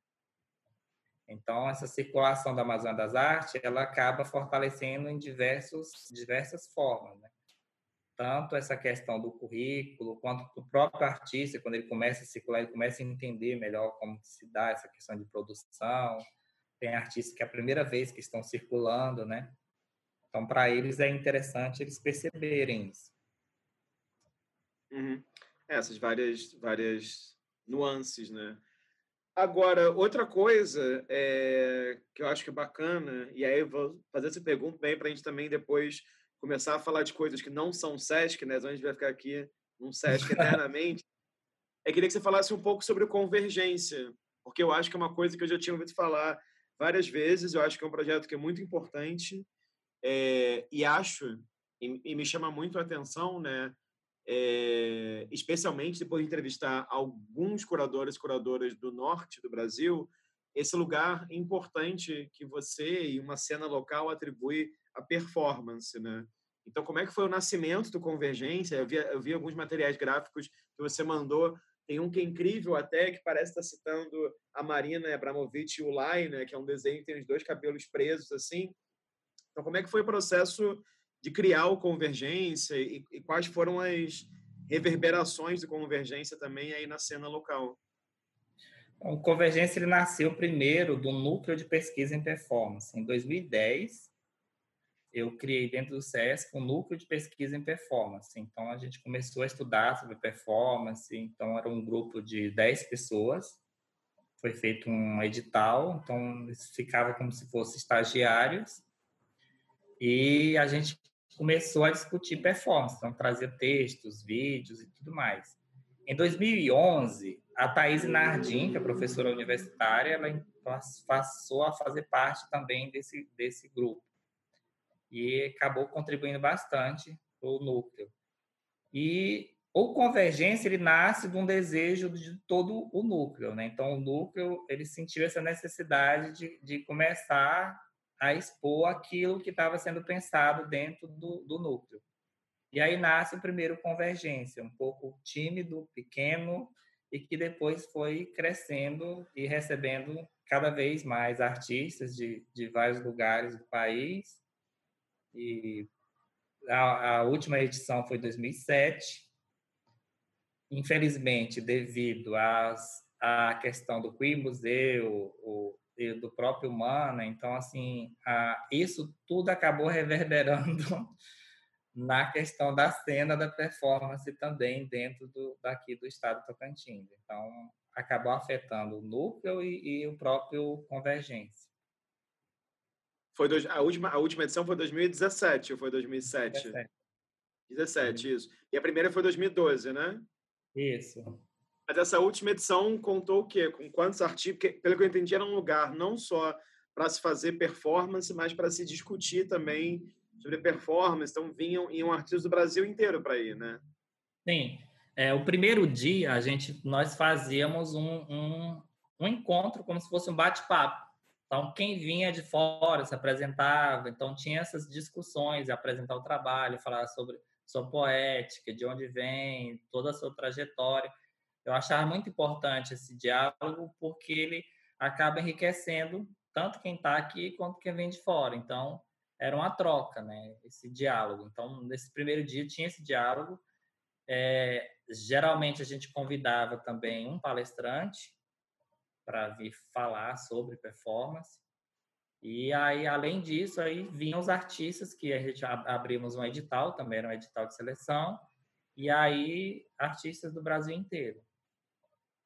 Então, essa circulação da Amazônia das Artes, ela acaba fortalecendo em diversos, diversas formas, né? Tanto essa questão do currículo, quanto do próprio artista, quando ele começa a circular, ele começa a entender melhor como se dá essa questão de produção. Tem artistas que é a primeira vez que estão circulando, né? Então, para eles é interessante eles perceberem isso. Uhum. É, essas várias, várias nuances, né? Agora, outra coisa é, que eu acho que é bacana, e aí eu vou fazer essa pergunta bem para a gente também depois começar a falar de coisas que não são SESC, né? a gente vai ficar aqui num SESC [LAUGHS] eternamente. é queria que você falasse um pouco sobre convergência, porque eu acho que é uma coisa que eu já tinha ouvido falar várias vezes, eu acho que é um projeto que é muito importante, é, e acho, e, e me chama muito a atenção, né? É, especialmente depois de entrevistar alguns curadores e curadoras do norte do Brasil, esse lugar importante que você e uma cena local atribui à performance, né? Então, como é que foi o nascimento do Convergência? Eu vi, eu vi alguns materiais gráficos que você mandou. Tem um que é incrível até, que parece estar citando a Marina Abramovic e o Lai, né? Que é um desenho que tem os dois cabelos presos, assim. Então, como é que foi o processo de criar o Convergência e, e quais foram as reverberações de Convergência também aí na cena local? O Convergência ele nasceu primeiro do Núcleo de Pesquisa em Performance. Em 2010, eu criei dentro do SESC um Núcleo de Pesquisa em Performance. Então, a gente começou a estudar sobre performance. Então, era um grupo de 10 pessoas. Foi feito um edital. Então, ficava como se fossem estagiários. E a gente começou a discutir performance, então trazia textos, vídeos e tudo mais. Em 2011, a Thaís Nardim, que é professora universitária, ela passou a fazer parte também desse, desse grupo. E acabou contribuindo bastante para o núcleo. E o Convergência, ele nasce de um desejo de todo o núcleo. Né? Então, o núcleo, ele sentiu essa necessidade de, de começar a expor aquilo que estava sendo pensado dentro do, do núcleo. E aí nasce o primeiro Convergência, um pouco tímido, pequeno, e que depois foi crescendo e recebendo cada vez mais artistas de, de vários lugares do país. E a, a última edição foi 2007. Infelizmente, devido às, à questão do Queen Museu, o, do próprio Mana. Então, assim, a, isso tudo acabou reverberando [LAUGHS] na questão da cena da performance também dentro do, daqui do estado do Tocantins. Então, acabou afetando o núcleo e, e o próprio Convergência. Foi dois, a, última, a última edição foi 2017 ou foi 2007? 17. 17, uhum. isso. E a primeira foi 2012, né? Isso. Mas essa última edição contou o quê? Com quantos artigos? Porque, pelo que eu entendi, era um lugar não só para se fazer performance, mas para se discutir também sobre performance. Então, vinham iam artistas do Brasil inteiro para ir, né? Sim. É, o primeiro dia, a gente, nós fazíamos um, um, um encontro como se fosse um bate-papo. Então, quem vinha de fora se apresentava. Então, tinha essas discussões, apresentar o trabalho, falar sobre sua poética, de onde vem, toda a sua trajetória. Eu achava muito importante esse diálogo porque ele acaba enriquecendo tanto quem está aqui quanto quem vem de fora. Então, era uma troca, né? Esse diálogo. Então, nesse primeiro dia tinha esse diálogo. É, geralmente a gente convidava também um palestrante para vir falar sobre performance. E aí, além disso, aí vinham os artistas que a gente abrimos um edital, também era um edital de seleção, e aí artistas do Brasil inteiro,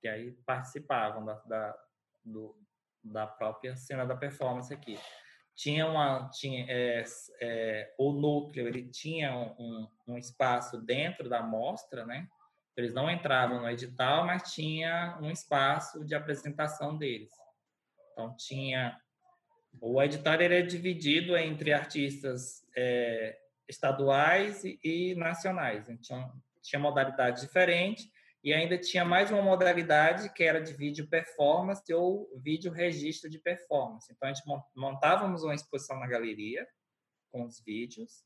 que aí participavam da, da, do, da própria cena da performance aqui. Tinha uma, tinha, é, é, o núcleo, ele tinha um, um espaço dentro da mostra, né? Eles não entravam no edital, mas tinha um espaço de apresentação deles. Então tinha o edital ele é dividido entre artistas é, estaduais e, e nacionais. Então, tinha modalidades diferentes e ainda tinha mais uma modalidade que era de vídeo performance ou vídeo registro de performance. Então, a gente montávamos uma exposição na galeria com os vídeos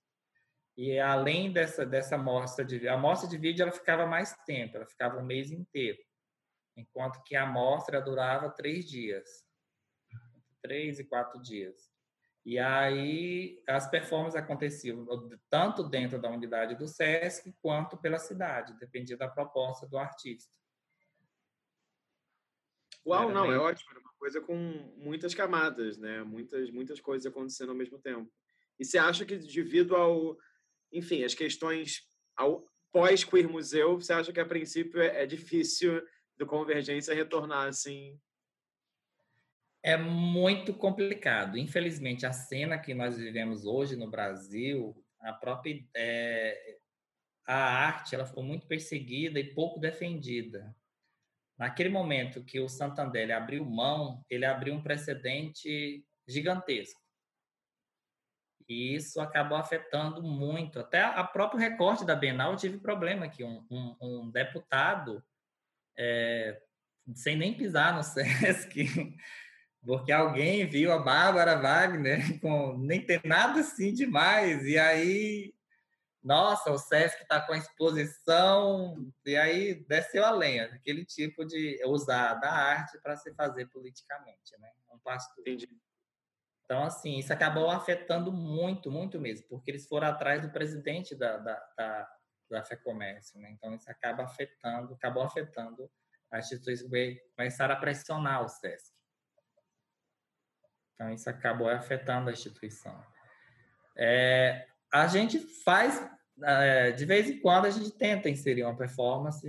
e além dessa dessa amostra de a amostra de vídeo ela ficava mais tempo, ela ficava um mês inteiro, enquanto que a amostra durava três dias três e quatro dias. E aí as performances aconteciam tanto dentro da unidade do SESC quanto pela cidade, dependia da proposta do artista. Uau, Era não, bem... é ótimo, é uma coisa com muitas camadas, né? Muitas muitas coisas acontecendo ao mesmo tempo. E você acha que devido ao, enfim, as questões ao pós queer museu, você acha que a princípio é, é difícil do Convergência retornar assim é muito complicado. Infelizmente, a cena que nós vivemos hoje no Brasil, a própria é, a arte, ela foi muito perseguida e pouco defendida. Naquele momento que o Santander abriu mão, ele abriu um precedente gigantesco. E isso acabou afetando muito. Até a próprio recorte da Bienal tive problema aqui. Um, um, um deputado, é, sem nem pisar no [LAUGHS] SESC, porque alguém viu a Bárbara Wagner [LAUGHS] com nem ter nada assim demais, e aí, nossa, o Sesc está com a exposição, e aí desceu a lenha, aquele tipo de usar da arte para se fazer politicamente, né? Um pastor. Entendi. Então, assim, isso acabou afetando muito, muito mesmo, porque eles foram atrás do presidente da, da, da, da FEComércio, né? Então, isso acaba afetando, acabou afetando as instituições, começaram a pressionar o SESC. Então, isso acabou afetando a instituição. É, a gente faz, é, de vez em quando, a gente tenta inserir uma performance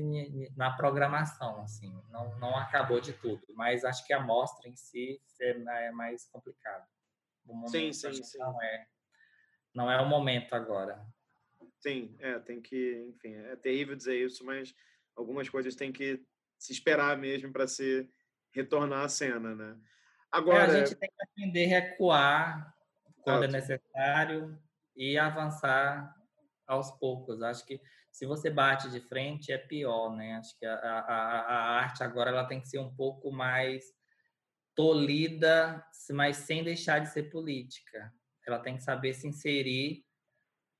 na programação, assim, não, não acabou de tudo, mas acho que a mostra em si é mais complicado. Sim, sim, sim. Não é, não é o momento agora. Sim, é, tem que, enfim, é terrível dizer isso, mas algumas coisas tem que se esperar mesmo para se retornar à cena, né? Agora, é, a gente tem que aprender a recuar quando é necessário e avançar aos poucos. Acho que se você bate de frente é pior, né? Acho que a, a, a arte agora ela tem que ser um pouco mais tolida, mas sem deixar de ser política. Ela tem que saber se inserir,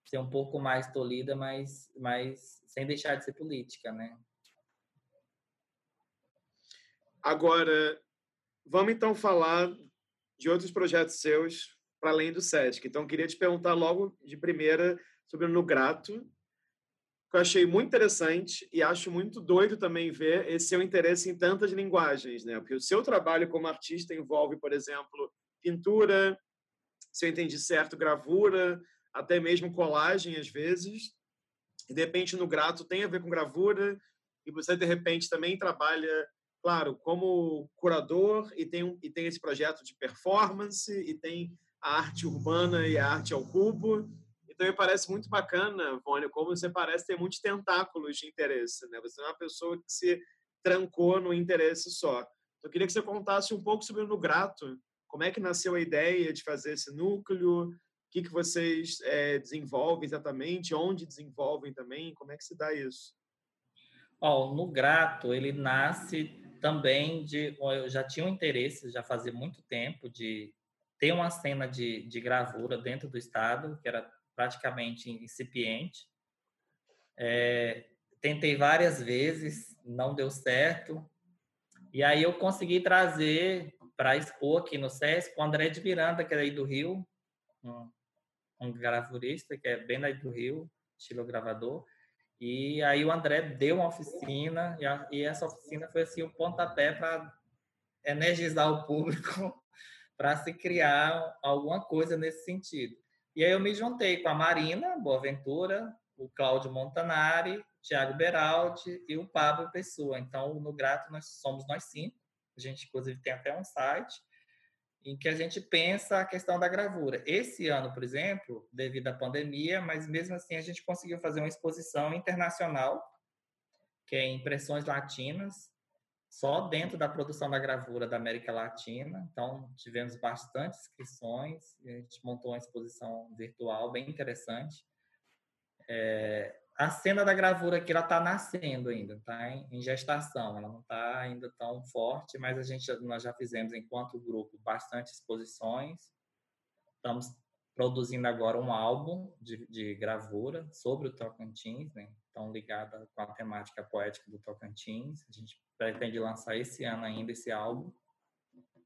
ser um pouco mais tolida, mas, mas sem deixar de ser política, né? Agora, Vamos então falar de outros projetos seus para além do SESC. Então, queria te perguntar logo de primeira sobre o No Grato, que eu achei muito interessante e acho muito doido também ver esse seu interesse em tantas linguagens, né? Porque o seu trabalho como artista envolve, por exemplo, pintura, se eu entendi certo, gravura, até mesmo colagem às vezes. E de repente no Grato tem a ver com gravura e você de repente também trabalha claro, como curador e tem, e tem esse projeto de performance e tem a arte urbana e a arte ao cubo. Então, me parece muito bacana, Vônia, como você parece ter muitos tentáculos de interesse. Né? Você é uma pessoa que se trancou no interesse só. Eu queria que você contasse um pouco sobre o No Grato. Como é que nasceu a ideia de fazer esse núcleo? O que, que vocês é, desenvolvem exatamente? Onde desenvolvem também? Como é que se dá isso? Oh, no Grato, ele nasce também de eu já tinha um interesse já fazia muito tempo de ter uma cena de, de gravura dentro do estado que era praticamente incipiente. É, tentei várias vezes não deu certo. E aí eu consegui trazer para expor aqui no SESC o André de Miranda que é aí do Rio um, um gravurista que é bem daí do Rio estilo gravador e aí o André deu uma oficina e, a, e essa oficina foi assim o um pontapé para energizar o público [LAUGHS] para se criar alguma coisa nesse sentido. E aí eu me juntei com a Marina Boaventura, o Cláudio Montanari, Tiago Beraldi e o Pablo Pessoa. Então, no Grato, nós somos nós cinco. A gente, inclusive, tem até um site em que a gente pensa a questão da gravura. Esse ano, por exemplo, devido à pandemia, mas mesmo assim a gente conseguiu fazer uma exposição internacional, que é Impressões Latinas, só dentro da produção da gravura da América Latina. Então, tivemos bastante inscrições, a gente montou uma exposição virtual bem interessante. É, a cena da gravura aqui ela está nascendo ainda, está em, gestação, ela não está ainda tão forte, mas a gente nós já fizemos enquanto grupo bastante exposições. Estamos produzindo agora um álbum de, de gravura sobre o Tocantins, né? Então ligada com a temática poética do Tocantins. A gente pretende lançar esse ano ainda esse álbum.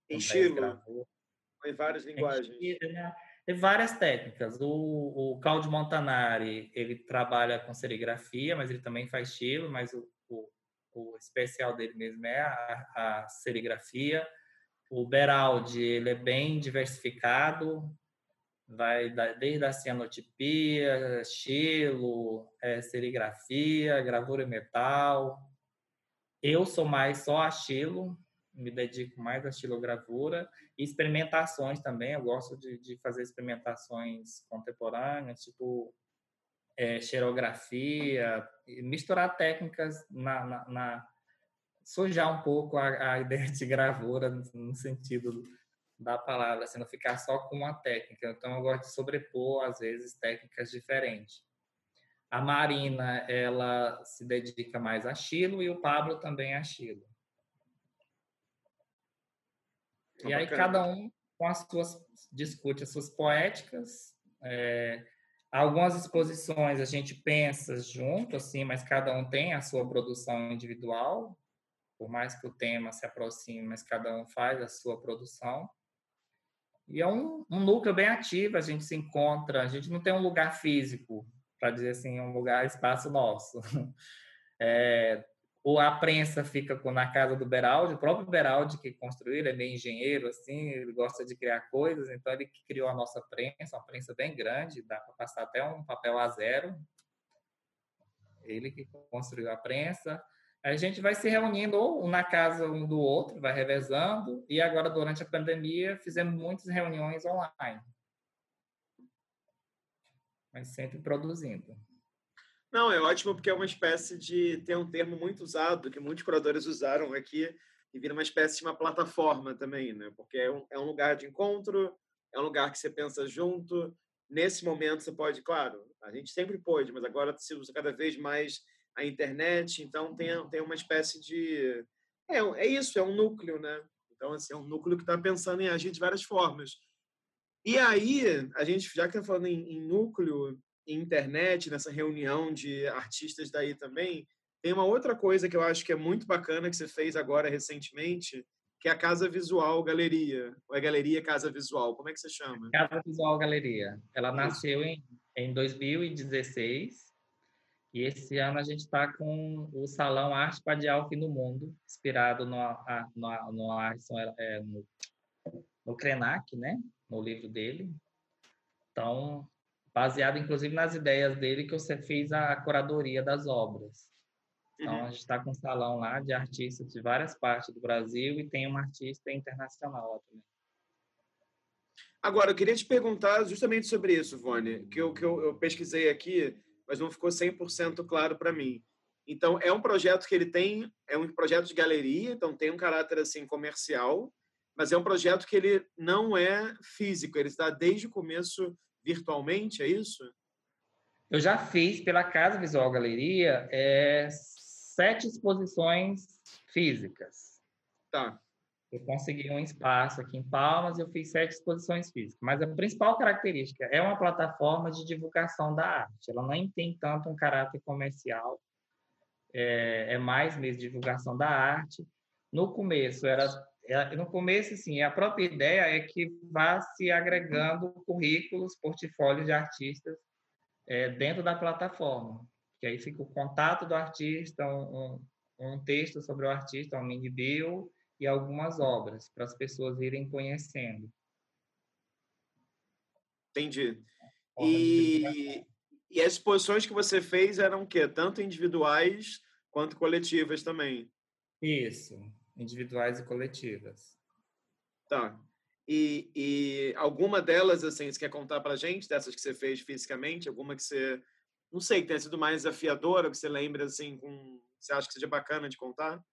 Em estilo, em várias linguagens. Né? Tem várias técnicas. O, o Claudio Montanari, ele trabalha com serigrafia, mas ele também faz estilo, mas o, o, o especial dele mesmo é a, a, serigrafia. O Beraldi, ele é bem diversificado, vai da, desde a cianotipia, estilo, é, serigrafia, gravura metal. Eu sou mais só estilo, me dedico mais à estilogravura e experimentações também. Eu gosto de, de fazer experimentações contemporâneas, tipo é, xerografia, misturar técnicas na, na, na sujar um pouco a, a, [LAUGHS] ideia de gravura no sentido da palavra, assim, não ficar só com uma técnica. Então, eu gosto de sobrepor, às vezes, técnicas diferentes. A Marina, ela se dedica mais a estilo e o Pablo também a estilo. Tá e aí cada um com as suas discute as suas poéticas. É, algumas exposições a gente pensa junto, assim, mas cada um tem a sua produção individual, por mais que o tema se aproxime, mas cada um faz a sua produção. E é um, um núcleo bem ativo, a gente se encontra, a gente não tem um lugar físico, para dizer assim, um lugar, espaço nosso. [LAUGHS] É, ou a prensa fica na casa do Beraldi, o próprio Beraldi que construiu, ele é meio engenheiro, assim, ele gosta de criar coisas, então ele criou a nossa prensa, uma prensa bem grande, dá para passar até um papel a zero. Ele que construiu a prensa. A gente vai se reunindo ou na casa um do outro, vai revezando, e agora, durante a pandemia, fizemos muitas reuniões online. Mas sempre produzindo. Não, é ótimo porque é uma espécie de. Tem um termo muito usado, que muitos curadores usaram aqui, e vira uma espécie de uma plataforma também, né? Porque é um, é um lugar de encontro, é um lugar que você pensa junto. Nesse momento você pode, claro, a gente sempre pôde, mas agora se usa cada vez mais a internet, então tem, tem uma espécie de. É, é isso, é um núcleo, né? Então, assim, é um núcleo que está pensando em agir de várias formas. E aí, a gente, já que está falando em, em núcleo, internet, nessa reunião de artistas daí também, tem uma outra coisa que eu acho que é muito bacana que você fez agora recentemente, que é a Casa Visual Galeria. Ou é Galeria Casa Visual? Como é que você chama? Casa Visual Galeria. Ela nasceu em, em 2016 e esse ano a gente está com o Salão Arte Padial Fim do Mundo, inspirado no, no, no, é, no, no Krenak, né? no livro dele. Então, baseado inclusive nas ideias dele que você fez a curadoria das obras. Então, uhum. a gente está com um salão lá de artistas de várias partes do Brasil e tem uma artista internacional também. Agora, eu queria te perguntar justamente sobre isso, Vone, que eu, que eu, eu pesquisei aqui, mas não ficou 100% claro para mim. Então, é um projeto que ele tem, é um projeto de galeria, então tem um caráter assim comercial, mas é um projeto que ele não é físico, ele está desde o começo virtualmente, é isso? Eu já fiz pela Casa Visual Galeria é, sete exposições físicas. Tá. Eu consegui um espaço aqui em Palmas e eu fiz sete exposições físicas. Mas a principal característica é uma plataforma de divulgação da arte. Ela nem tem tanto um caráter comercial, é, é mais mesmo divulgação da arte. No começo era no começo, sim, a própria ideia é que vá se agregando currículos, portfólios de artistas é, dentro da plataforma. Que aí fica o contato do artista, um, um, um texto sobre o artista, um mini bio e algumas obras para as pessoas irem conhecendo. Entendi. E, E as exposições que você fez eram o quê? Tanto individuais quanto coletivas também? Isso, individuais e coletivas. Tá. E, e alguma delas, assim, você quer contar pra gente, dessas que você fez fisicamente? Alguma que você, não sei, que tenha sido mais desafiadora, que você lembra, assim, com, você acha que seja bacana de contar?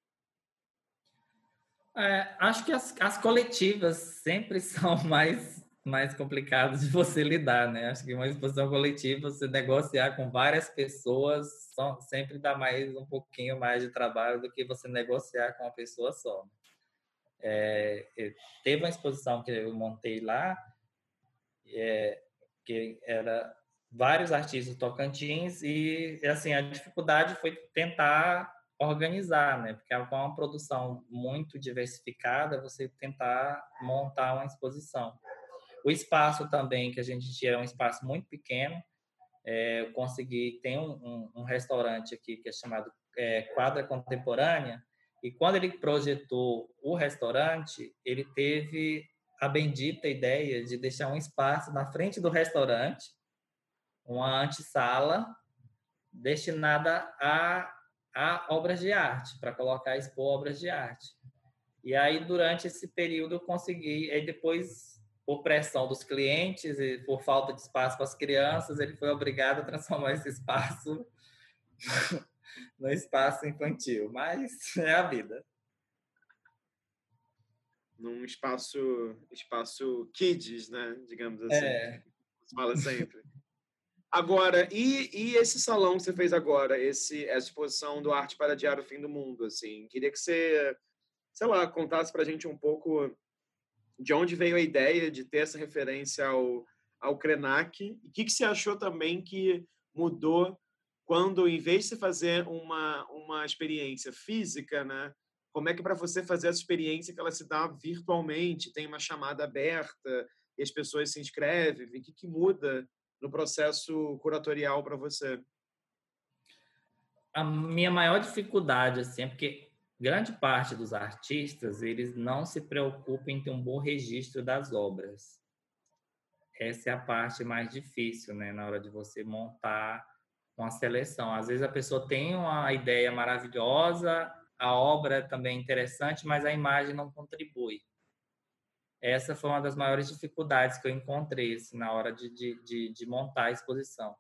É, acho que as, as coletivas sempre [LAUGHS] são mais mais complicado de você lidar, né? Acho que uma exposição coletiva, você negociar com várias pessoas, só, sempre dá mais um pouquinho mais de trabalho do que você negociar com uma pessoa só. É, teve uma exposição que eu montei lá, é, que era vários artistas tocantins e assim a dificuldade foi tentar organizar, né? Porque é uma produção muito diversificada, você tentar montar uma exposição. O espaço também que a gente tinha um espaço muito pequeno. É, eu consegui, tem um, um, um, restaurante aqui que é chamado é, Quadra Contemporânea, e quando ele projetou o restaurante, ele teve a bendita ideia de deixar um espaço na frente do restaurante, uma antessala, destinada a, a obras de arte, para colocar expor obras de arte. E aí, durante esse período, eu consegui, aí depois por pressão dos clientes e por falta de espaço para as crianças, ele foi obrigado a transformar esse espaço [LAUGHS] no espaço infantil. Mas é a vida. Num espaço, espaço kids, né? Digamos assim. É. Você fala sempre. Agora, e, e esse salão que você fez agora, esse, essa exposição do Arte para Adiar o Fim do Mundo, assim, queria que você, sei lá, contasse para a gente um pouco de onde veio a ideia de ter essa referência ao, ao Krenak e o que, que você achou também que mudou quando, em vez de você fazer uma, uma experiência física, né, como é que para você fazer essa experiência que ela se dá virtualmente, tem uma chamada aberta e as pessoas se inscrevem, o que, que muda no processo curatorial para você? A minha maior dificuldade, assim, é porque grande parte dos artistas eles não se preocupam em ter um bom registro das obras. Essa é a parte mais difícil, né, na hora de você montar uma seleção. Às vezes a pessoa tem uma ideia maravilhosa, a obra é também interessante, mas a imagem não contribui. Essa foi uma das maiores dificuldades que eu encontrei assim, na hora de, de, de, de montar a exposição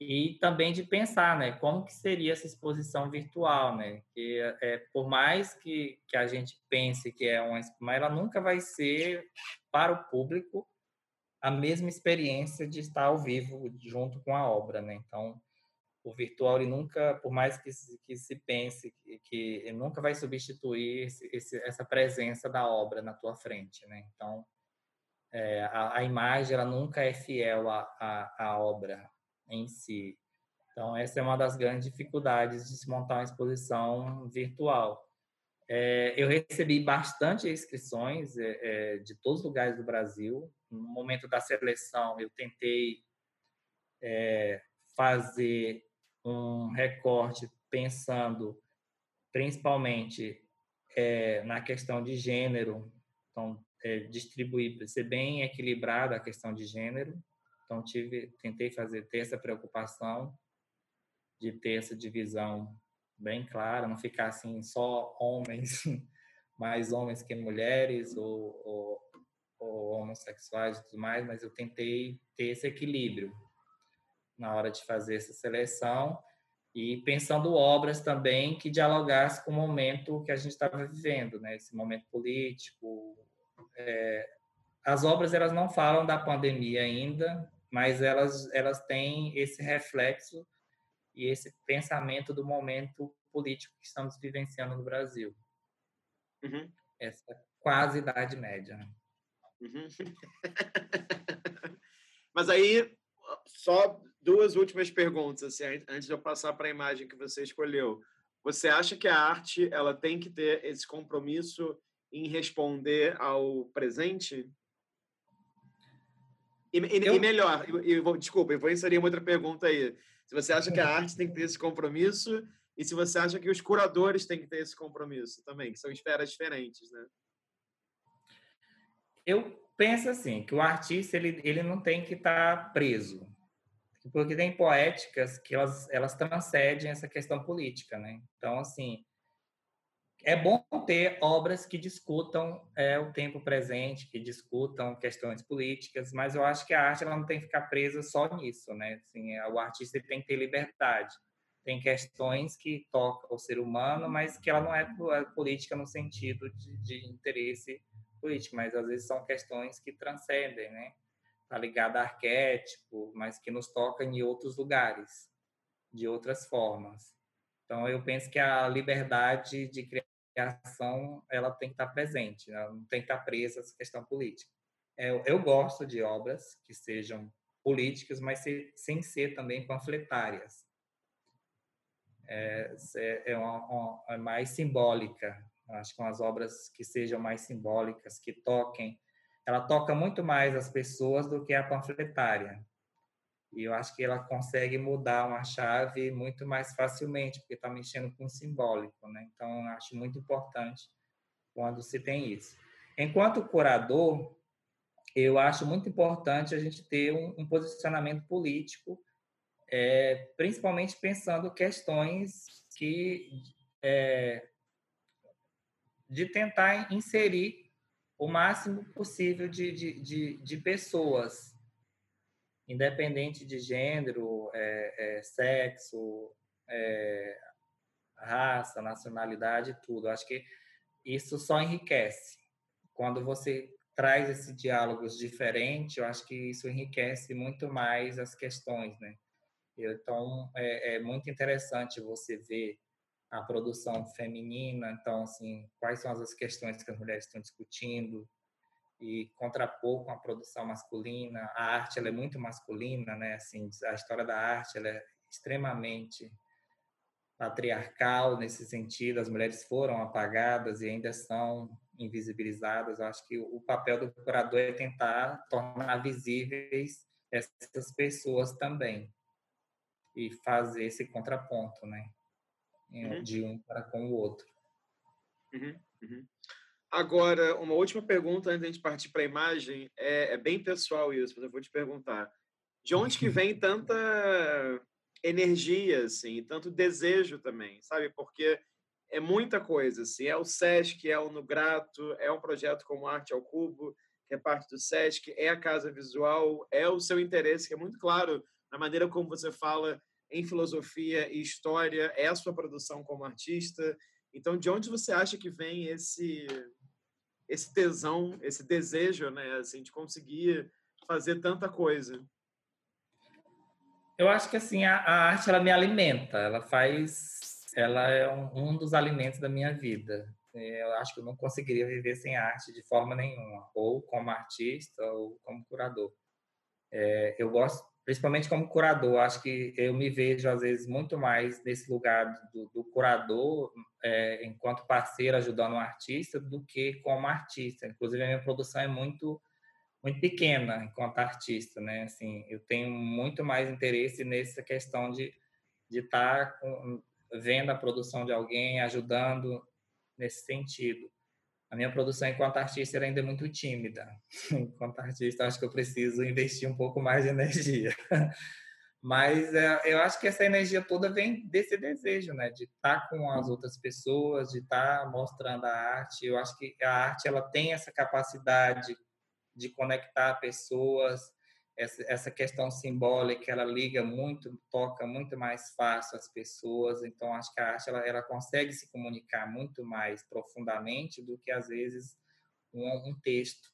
e também de pensar, né, como que seria essa exposição virtual, né, que é, por mais que, que a gente pense que é uma, mas ela nunca vai ser para o público a mesma experiência de estar ao vivo junto com a obra, né, então o virtual ele nunca, por mais que, que se pense que, que nunca vai substituir esse, esse, essa presença da obra na tua frente, né, então é, a, a, imagem ela nunca é fiel à, à obra, em si. Então, essa é uma das grandes dificuldades de se montar uma exposição virtual. É, eu recebi bastante inscrições é, é, de todos os lugares do Brasil. No momento da seleção, eu tentei é, fazer um recorte pensando principalmente é, na questão de gênero, então é, distribuir, ser bem equilibrada a questão de gênero, então tive, tentei fazer ter essa preocupação de ter essa divisão bem clara, não ficar assim só homens, [LAUGHS] mais homens que mulheres ou, ou, ou homossexuais e tudo mais, mas eu tentei ter esse equilíbrio na hora de fazer essa seleção e pensando obras também que dialogassem com o momento que a gente estava vivendo, né? Esse momento político. É, as obras elas não falam da pandemia ainda, mas elas, elas têm esse reflexo e esse pensamento do momento político que estamos vivenciando no Brasil. Uhum. Essa quase idade média. Né? Uhum. [LAUGHS] mas aí, só duas últimas perguntas, assim, antes de eu passar para a imagem que você escolheu. Você acha que a arte ela tem que ter esse compromisso em responder ao presente? E, e, eu... e melhor, eu, vou, desculpa, eu vou inserir uma outra pergunta aí. Se você acha que a arte tem que ter esse compromisso e se você acha que os curadores têm que ter esse compromisso também, que são esferas diferentes, né? Eu penso assim, que o artista ele, ele não tem que estar tá preso. porque tem poéticas que elas, elas transcendem essa questão política, né? Então, assim, é bom ter obras que discutam é, o tempo presente, que discutam questões políticas, mas eu acho que a arte ela não tem que ficar presa só nisso, né? Assim, o artista tem que ter liberdade. Tem questões que tocam o ser humano, mas que ela não é, é política no sentido de, de interesse político, mas às vezes são questões que transcendem, né? Está ligada a arquétipo, mas que nos toca em outros lugares, de outras formas. Então, eu penso que a liberdade de criação ela tem que estar presente, ela não tem que estar presa essa questão política. Eu, é, eu gosto de obras que sejam políticas, mas sem ser também panfletárias. É, é, uma, uma, é mais simbólica. Acho que umas obras que sejam mais simbólicas, que toquem ela toca muito mais as pessoas do que a panfletária. E eu acho que ela consegue mudar uma chave muito mais facilmente, porque está mexendo com o simbólico, né? Então, acho muito importante quando se tem isso. Enquanto curador, eu acho muito importante a gente ter um, um posicionamento político, é, principalmente pensando questões que é, de tentar inserir o máximo possível de, de, de, de pessoas, independente de gênero, é, é, sexo, é, raça, nacionalidade, tudo. Acho que isso só enriquece. Quando você traz esses diálogos diferentes, eu acho que isso enriquece muito mais as questões, né? Então, é, é muito interessante você ver a produção feminina, então assim, quais são as questões que as mulheres estão discutindo e contrapor com a produção masculina. A arte ela é muito masculina, né? Assim, a história da arte ela é extremamente patriarcal nesse sentido. As mulheres foram apagadas e ainda são invisibilizadas. Eu acho que o papel do curador é tentar tornar visíveis essas pessoas também e fazer esse contraponto, né? uhum. de um para com o outro. Uhum. Uhum. Agora, uma última pergunta antes de a gente partir para a imagem. É, é, bem pessoal isso, mas eu vou te perguntar. De onde que vem [LAUGHS] tanta energia, assim, tanto desejo também, sabe? Porque é muita coisa, assim. É o SESC, é o Nugrato, é um projeto como Arte ao Cubo, que é parte do SESC, é a Casa Visual, é o seu interesse, que é muito claro na maneira como você fala em filosofia e história, é a sua produção como artista. Então, de onde você acha que vem esse esse tesão, esse desejo, né, assim, de conseguir fazer tanta coisa? Eu acho que assim a, a arte ela me alimenta, ela faz, ela é um, um, dos alimentos da minha vida. Eu acho que eu não conseguiria viver sem arte de forma nenhuma, ou como artista ou como curador. É, eu gosto principalmente como curador. Acho que eu me vejo, às vezes, muito mais nesse lugar do, do curador, é, enquanto parceiro ajudando um artista, do que como artista. Inclusive, a minha produção é muito muito pequena enquanto artista, né? Assim, eu tenho muito mais interesse nessa questão de de estar tá vendo a produção de alguém, ajudando nesse sentido a minha produção enquanto artista era ainda muito tímida. [LAUGHS] Enquanto artista, acho que eu preciso investir um pouco mais de energia. [LAUGHS] Mas é, eu acho que essa energia toda vem desse desejo, né? De estar com as outras pessoas, de estar mostrando a arte. Eu acho que a arte ela tem essa capacidade de conectar pessoas, essa, questão simbólica ela liga muito, toca muito mais fácil as pessoas. Então acho que a arte ela, ela consegue se comunicar muito mais profundamente do que às vezes um, um texto,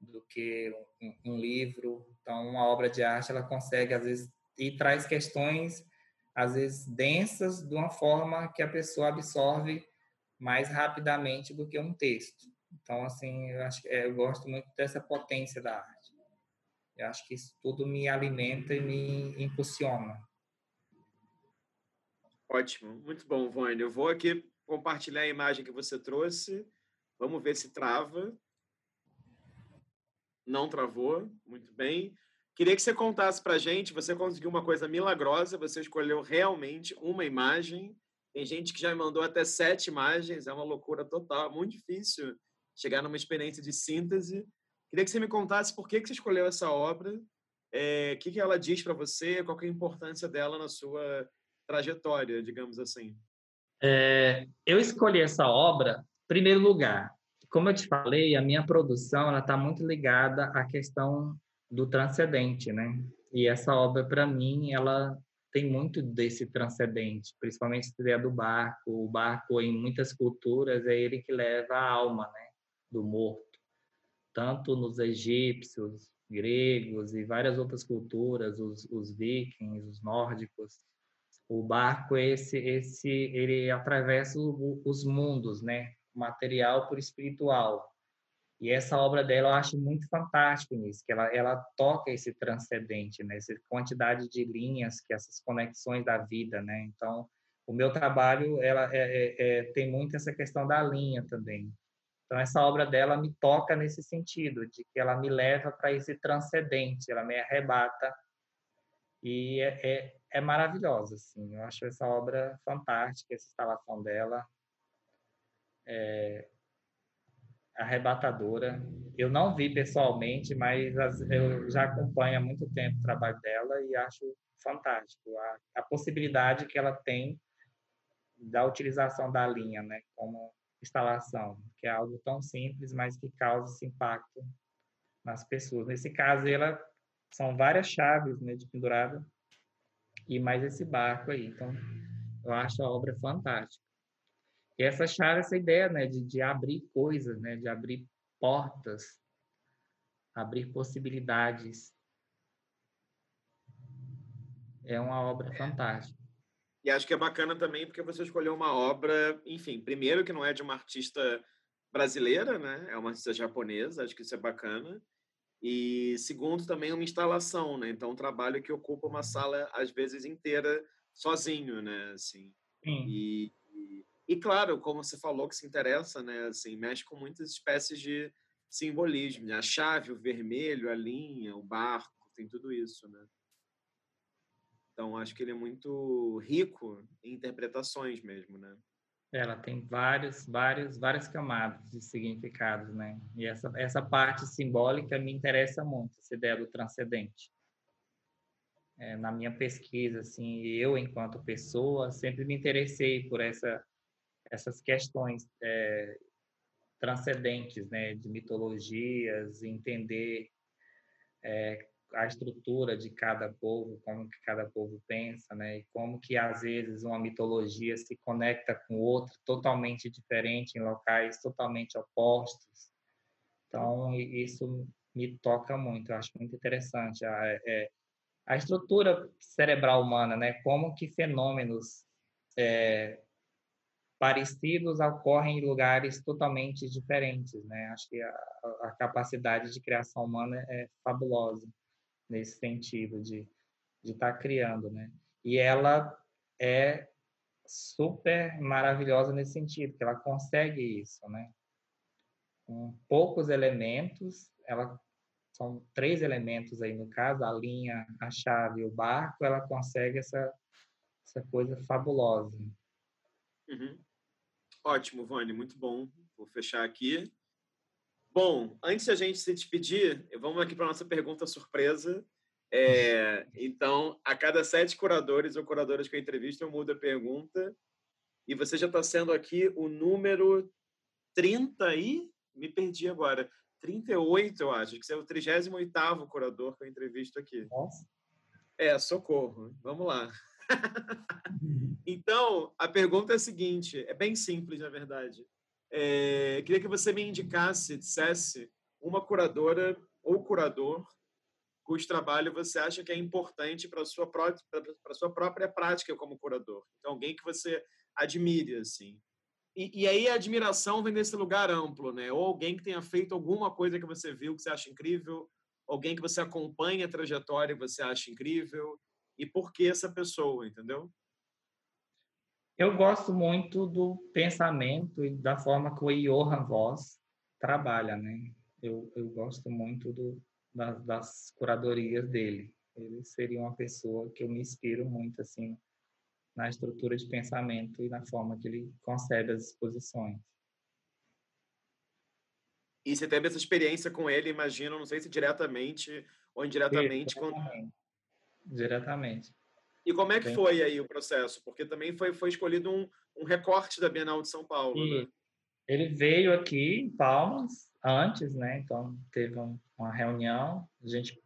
do que um, um, livro. Então uma obra de arte ela consegue às vezes e traz questões às vezes densas de uma forma que a pessoa absorve mais rapidamente do que um texto. Então assim eu acho eu gosto muito dessa potência da arte. Eu acho que isso tudo me alimenta e me impulsiona. Ótimo, muito bom, Vânia. Eu vou aqui compartilhar a imagem que você trouxe. Vamos ver se trava. Não travou, muito bem. Queria que você contasse para a gente. Você conseguiu uma coisa milagrosa. Você escolheu realmente uma imagem. Tem gente que já mandou até sete imagens. É uma loucura total. É muito difícil chegar numa experiência de síntese. Queria que você me contasse por que, que você escolheu essa obra é, o que, que ela diz para você, qual é a importância dela na sua trajetória, digamos assim? É, eu escolhi essa obra, em primeiro lugar, como eu te falei, a minha produção está muito ligada à questão do transcendente, né? E essa obra, para mim, ela tem muito desse transcendente, principalmente a ideia do barco. O barco, em muitas culturas, é ele que leva a alma, né? Do morto. Tanto nos egípcios, gregos e várias outras culturas, os, os vikings, os nórdicos, o barco esse esse ele atravessa o, os mundos, né? Material por espiritual. E essa obra dela eu acho muito fantástico nisso, que ela ela toca esse transcendente, né? Essa quantidade de linhas, que essas conexões da vida, né? Então, o meu trabalho ela é, é, é, tem muito essa questão da linha também. Então, essa obra dela me toca nesse sentido, de que ela me leva para esse transcendente, ela me arrebata e é, é, é, maravilhosa, assim. Eu acho essa obra fantástica, essa instalação dela é arrebatadora. Eu não vi pessoalmente, mas eu já acompanho há muito tempo o trabalho dela e acho fantástico a, a possibilidade que ela tem da utilização da linha, né, como instalação, que é algo tão simples, mas que causa esse impacto nas pessoas. Nesse caso, ela são várias chaves né, de pendurada e mais esse barco aí. Então, eu acho a obra fantástica. E essa chave, essa ideia né, de, de abrir coisas, né, de abrir portas, abrir possibilidades. É uma obra fantástica. E acho que é bacana também porque você escolheu uma obra, enfim, primeiro que não é de uma artista brasileira, né? É uma artista japonesa, acho que isso é bacana. E segundo também uma instalação, né? Então um trabalho que ocupa uma sala às vezes inteira sozinho, né? Assim. E, e, e claro, como você falou que se interessa, né? Assim, mexe com muitas espécies de simbolismo, né? a chave, o vermelho, a linha, o barco, tem tudo isso, né? Então, acho que ele é muito rico em interpretações mesmo, né? Ela tem vários, vários, várias camadas de significados, né? E essa, essa parte simbólica me interessa muito, essa ideia do transcendente. É, na minha pesquisa, assim, eu, enquanto pessoa, sempre me interessei por essa, essas questões é, transcendentes, né? De mitologias, entender é, a estrutura de cada povo, como que cada povo pensa, né? E como que às vezes uma mitologia se conecta com outra totalmente diferente em locais totalmente opostos. Então isso me toca muito, eu acho muito interessante a, é, a estrutura cerebral humana, né? Como que fenômenos é, parecidos ocorrem em lugares totalmente diferentes, né? Acho que a, a capacidade de criação humana é fabulosa nesse sentido de estar tá criando, né? E ela é super maravilhosa nesse sentido, que ela consegue isso, né? Com poucos elementos, ela são três elementos aí no caso, a linha, a chave, o barco, ela consegue essa essa coisa fabulosa. Uhum. Ótimo, Vani, muito bom. Vou fechar aqui. Bom, antes de a gente se despedir, vamos aqui para a nossa pergunta surpresa. É, [LAUGHS] então, a cada sete curadores ou curadoras que eu entrevisto, eu mudo a pergunta. E você já está sendo aqui o número 30 e... Me perdi agora. 38, eu acho. Que você é o 38º curador que eu entrevisto aqui. Nossa. É, socorro. Vamos lá. [LAUGHS] [LAUGHS] então, a pergunta é a seguinte. É bem simples, na verdade. É, queria que você me indicasse, dissesse uma curadora ou curador cujo trabalho você acha que é importante para a sua, para sua própria prática como curador. Então, alguém que você admire, assim. E, e, aí a admiração vem desse lugar amplo, né? Ou alguém que tenha feito alguma coisa que você viu que você acha incrível, alguém que você acompanha a trajetória e você acha incrível, e por que essa pessoa, entendeu? Eu gosto muito do pensamento e da forma que o Johann Voss trabalha, né? Eu, eu gosto muito do, das, das curadorias dele. Ele seria uma pessoa que eu me inspiro muito, assim, na estrutura de pensamento e na forma que ele concebe as exposições. E você teve essa experiência com ele, imagino, não sei se diretamente ou indiretamente. Diretamente. E como é que foi aí o processo? Porque também foi, foi escolhido um, um recorte da Bienal de São Paulo. Né? Ele veio aqui em Palmas antes, né? Então teve uma reunião, a gente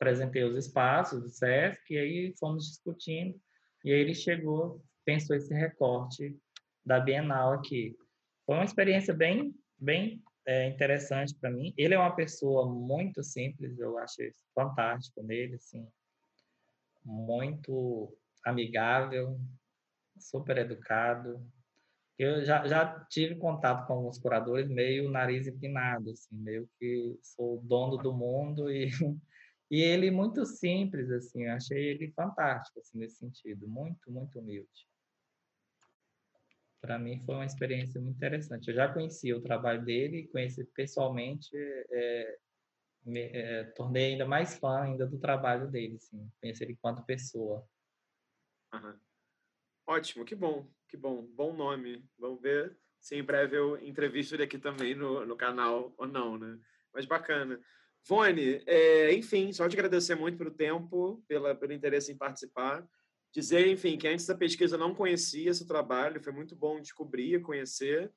apresentei os espaços do SESC e aí fomos discutindo. E aí ele chegou, pensou esse recorte da Bienal aqui. Foi uma experiência bem, bem é, interessante para mim. Ele é uma pessoa muito simples, eu acho fantástico nele, assim, muito amigável, super educado. Eu já, já tive contato com alguns curadores meio nariz empinado, assim, meio que sou dono do mundo e [LAUGHS] e ele muito simples assim, achei ele fantástico assim nesse sentido, muito muito humilde para mim foi uma experiência muito interessante. Eu já conhecia o trabalho dele, conheci pessoalmente, é, me é, tornei ainda mais fã ainda do trabalho dele, assim, conhecer ele enquanto pessoa. Uhum. Ótimo, que bom, que bom, bom nome. Vamos ver se em breve eu entrevisto ele aqui também no, no canal ou não, né? Mas bacana. Vone, é, enfim, só te agradecer muito pelo tempo, pela, pelo interesse em participar dizer, enfim, que antes da pesquisa não conhecia esse trabalho, foi muito bom descobrir, conhecer,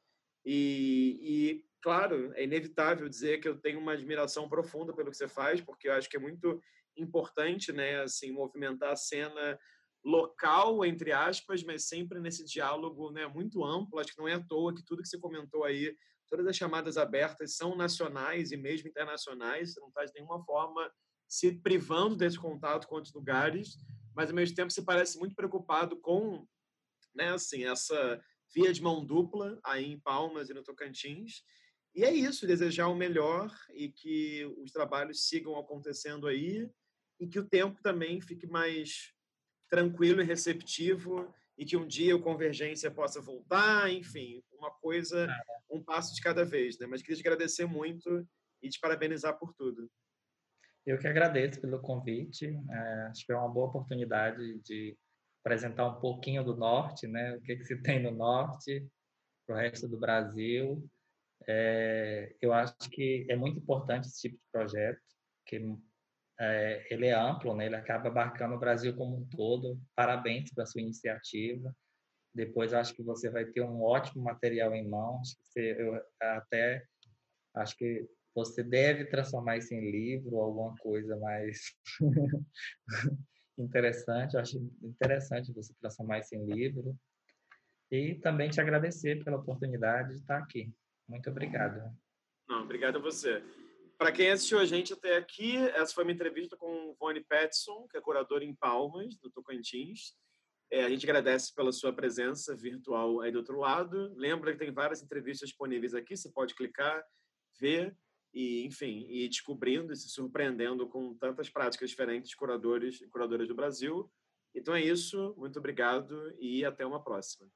e, e, claro, é inevitável dizer que eu tenho uma admiração profunda pelo que você faz, porque eu acho que é muito importante, né, assim, movimentar a cena local, entre aspas, mas sempre nesse diálogo, né, muito amplo, acho que não é à toa que tudo que você comentou aí, todas as chamadas abertas são nacionais e mesmo internacionais, você não está de nenhuma forma se privando desse contato com outros lugares, mas ao mesmo tempo se parece muito preocupado com, né, assim, essa via de mão dupla aí em Palmas e no Tocantins. E é isso, desejar o melhor e que os trabalhos sigam acontecendo aí e que o tempo também fique mais tranquilo e receptivo e que um dia o Convergência possa voltar, enfim, uma coisa, um passo de cada vez, né? Mas queria te agradecer muito e te parabenizar por tudo. Eu que agradeço pelo convite. É, acho que é uma boa oportunidade de apresentar um pouquinho do Norte, né? O que, que se tem no Norte para o resto do Brasil. É, eu acho que é muito importante esse tipo de projeto, que é, ele é amplo, né? Ele acaba abarcando o Brasil como um todo. Parabéns pela sua iniciativa. Depois acho que você vai ter um ótimo material em mãos. eu até acho que você deve transformar isso em livro, alguma coisa mais [LAUGHS] interessante. Eu acho interessante você transformar isso em livro. E também te agradecer pela oportunidade de estar aqui. Muito obrigado. Não, obrigado a você. Para quem assistiu a gente até aqui, essa foi uma entrevista com o Vone Petson, que é curador em Palmas, do Tocantins. É, a gente agradece pela sua presença virtual aí do outro lado. Lembra que tem várias entrevistas disponíveis aqui, você pode clicar, ver e enfim e descobrindo e se surpreendendo com tantas práticas diferentes de curadores e curadoras do Brasil. Então é isso, muito obrigado e até uma próxima.